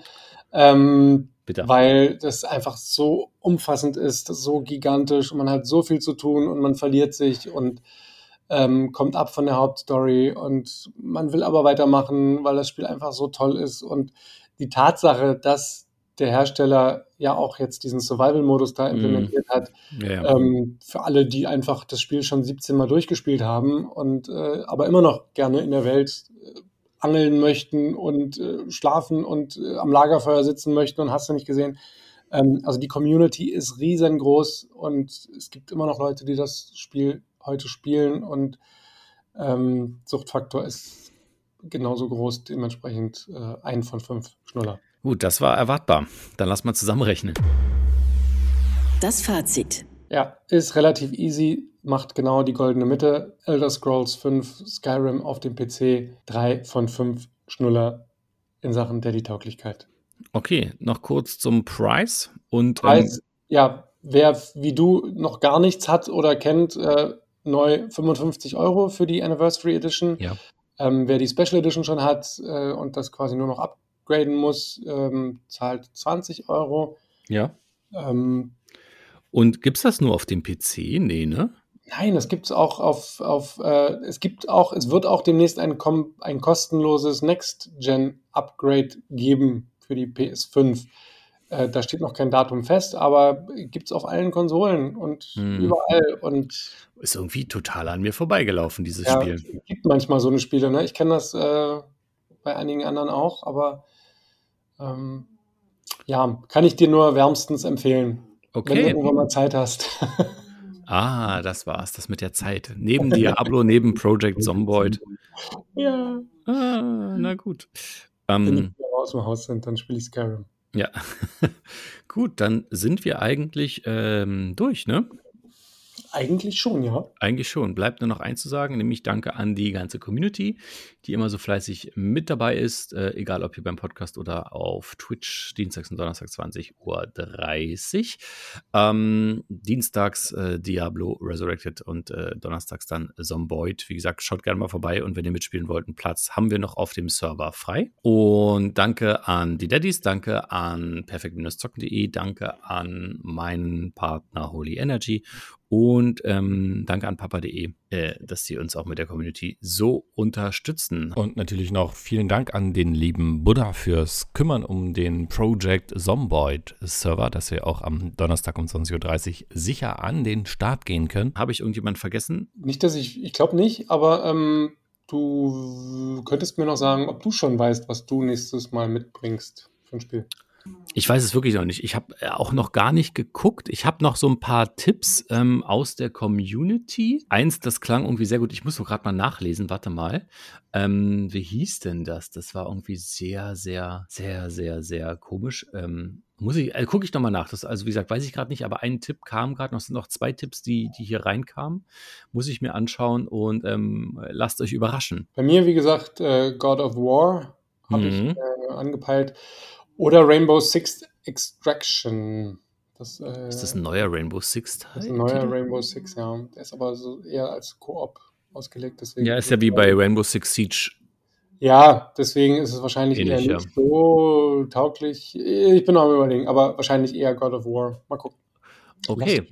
Ähm, bitte. weil das einfach so umfassend ist, so gigantisch und man hat so viel zu tun und man verliert sich und ähm, kommt ab von der Hauptstory und man will aber weitermachen, weil das Spiel einfach so toll ist und die Tatsache, dass der Hersteller ja auch jetzt diesen Survival-Modus da implementiert mm. hat, ja. ähm, für alle, die einfach das Spiel schon 17 Mal durchgespielt haben und äh, aber immer noch gerne in der Welt angeln möchten und äh, schlafen und äh, am Lagerfeuer sitzen möchten und hast du nicht gesehen. Ähm, also die Community ist riesengroß und es gibt immer noch Leute, die das Spiel heute spielen und ähm, Suchtfaktor ist genauso groß, dementsprechend äh, ein von fünf Schnuller. Gut, das war erwartbar. Dann lass mal zusammenrechnen. Das Fazit. Ja, ist relativ easy, macht genau die goldene Mitte. Elder Scrolls 5, Skyrim auf dem PC, 3 von 5 Schnuller in Sachen Daddy-Tauglichkeit. Okay, noch kurz zum Price. Und, Preis, ähm, ja, wer wie du noch gar nichts hat oder kennt, äh, neu 55 Euro für die Anniversary Edition. Ja. Ähm, wer die Special Edition schon hat äh, und das quasi nur noch upgraden muss, ähm, zahlt 20 Euro. Ja. Ähm, und gibt es das nur auf dem PC? Nee, ne? Nein, es gibt es auch auf, auf äh, es gibt auch, es wird auch demnächst ein, ein kostenloses Next-Gen-Upgrade geben für die PS5. Äh, da steht noch kein Datum fest, aber gibt es auf allen Konsolen und hm. überall. Und ist irgendwie total an mir vorbeigelaufen, dieses ja, Spiel. Es gibt manchmal so eine Spiele, ne? Ich kenne das äh, bei einigen anderen auch, aber ähm, ja, kann ich dir nur wärmstens empfehlen, okay. wenn du irgendwann mal Zeit hast. ah, das war's, das mit der Zeit. Neben Diablo, neben Project Zomboid. Ja. Ah, na gut. Ähm, wenn wir aus dem Haus sind, dann spiele ich Skyrim. Ja. gut, dann sind wir eigentlich ähm, durch, ne? Eigentlich schon, ja. Eigentlich schon. Bleibt nur noch eins zu sagen, nämlich danke an die ganze Community, die immer so fleißig mit dabei ist, äh, egal ob hier beim Podcast oder auf Twitch, dienstags und donnerstags 20.30 Uhr. Ähm, dienstags äh, Diablo Resurrected und äh, donnerstags dann Zomboid. Wie gesagt, schaut gerne mal vorbei und wenn ihr mitspielen wollt, einen Platz haben wir noch auf dem Server frei. Und danke an die Daddies, danke an perfekt-zocken.de, danke an meinen Partner Holy Energy und ähm, danke an papa.de, äh, dass sie uns auch mit der Community so unterstützen. Und natürlich noch vielen Dank an den lieben Buddha fürs Kümmern um den Project Zomboid Server, dass wir auch am Donnerstag um 20.30 Uhr sicher an den Start gehen können. Habe ich irgendjemand vergessen? Nicht, dass ich, ich glaube nicht, aber ähm, du könntest mir noch sagen, ob du schon weißt, was du nächstes Mal mitbringst für ein Spiel. Ich weiß es wirklich noch nicht. Ich habe äh, auch noch gar nicht geguckt. Ich habe noch so ein paar Tipps ähm, aus der Community. Eins, das klang irgendwie sehr gut. Ich muss so gerade mal nachlesen. Warte mal. Ähm, wie hieß denn das? Das war irgendwie sehr, sehr, sehr, sehr, sehr komisch. Ähm, muss ich, äh, gucke ich nochmal nach. Das, also, wie gesagt, weiß ich gerade nicht, aber ein Tipp kam gerade noch. Es sind noch zwei Tipps, die, die hier reinkamen. Muss ich mir anschauen und ähm, lasst euch überraschen. Bei mir, wie gesagt, äh, God of War habe mhm. ich äh, angepeilt. Oder Rainbow Six Extraction. Das, äh, ist das ein neuer Rainbow Six Teil? Das ist ein neuer Rainbow Six, ja. Der ist aber so eher als Koop ausgelegt. Deswegen ja, ist ja wie bei Rainbow Six Siege. Ja, deswegen ist es wahrscheinlich Ähnlich, eher nicht ja. so tauglich. Ich bin auch am überlegen, aber wahrscheinlich eher God of War. Mal gucken. Okay,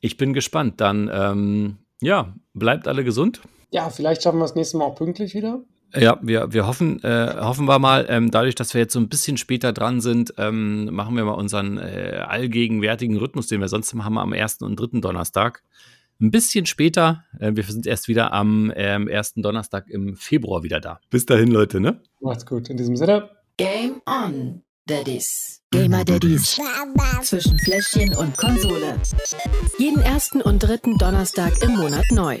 ich bin gespannt. Dann, ähm, ja, bleibt alle gesund. Ja, vielleicht schaffen wir es nächstes Mal auch pünktlich wieder. Ja, wir, wir hoffen, äh, hoffen wir mal, ähm, dadurch, dass wir jetzt so ein bisschen später dran sind, ähm, machen wir mal unseren äh, allgegenwärtigen Rhythmus, den wir sonst haben, am ersten und dritten Donnerstag. Ein bisschen später. Äh, wir sind erst wieder am ähm, ersten Donnerstag im Februar wieder da. Bis dahin, Leute, ne? Macht's gut. In diesem Sinne. Game on, Daddies. Gamer Daddies. Zwischen Fläschchen und Konsole. Jeden ersten und dritten Donnerstag im Monat neu.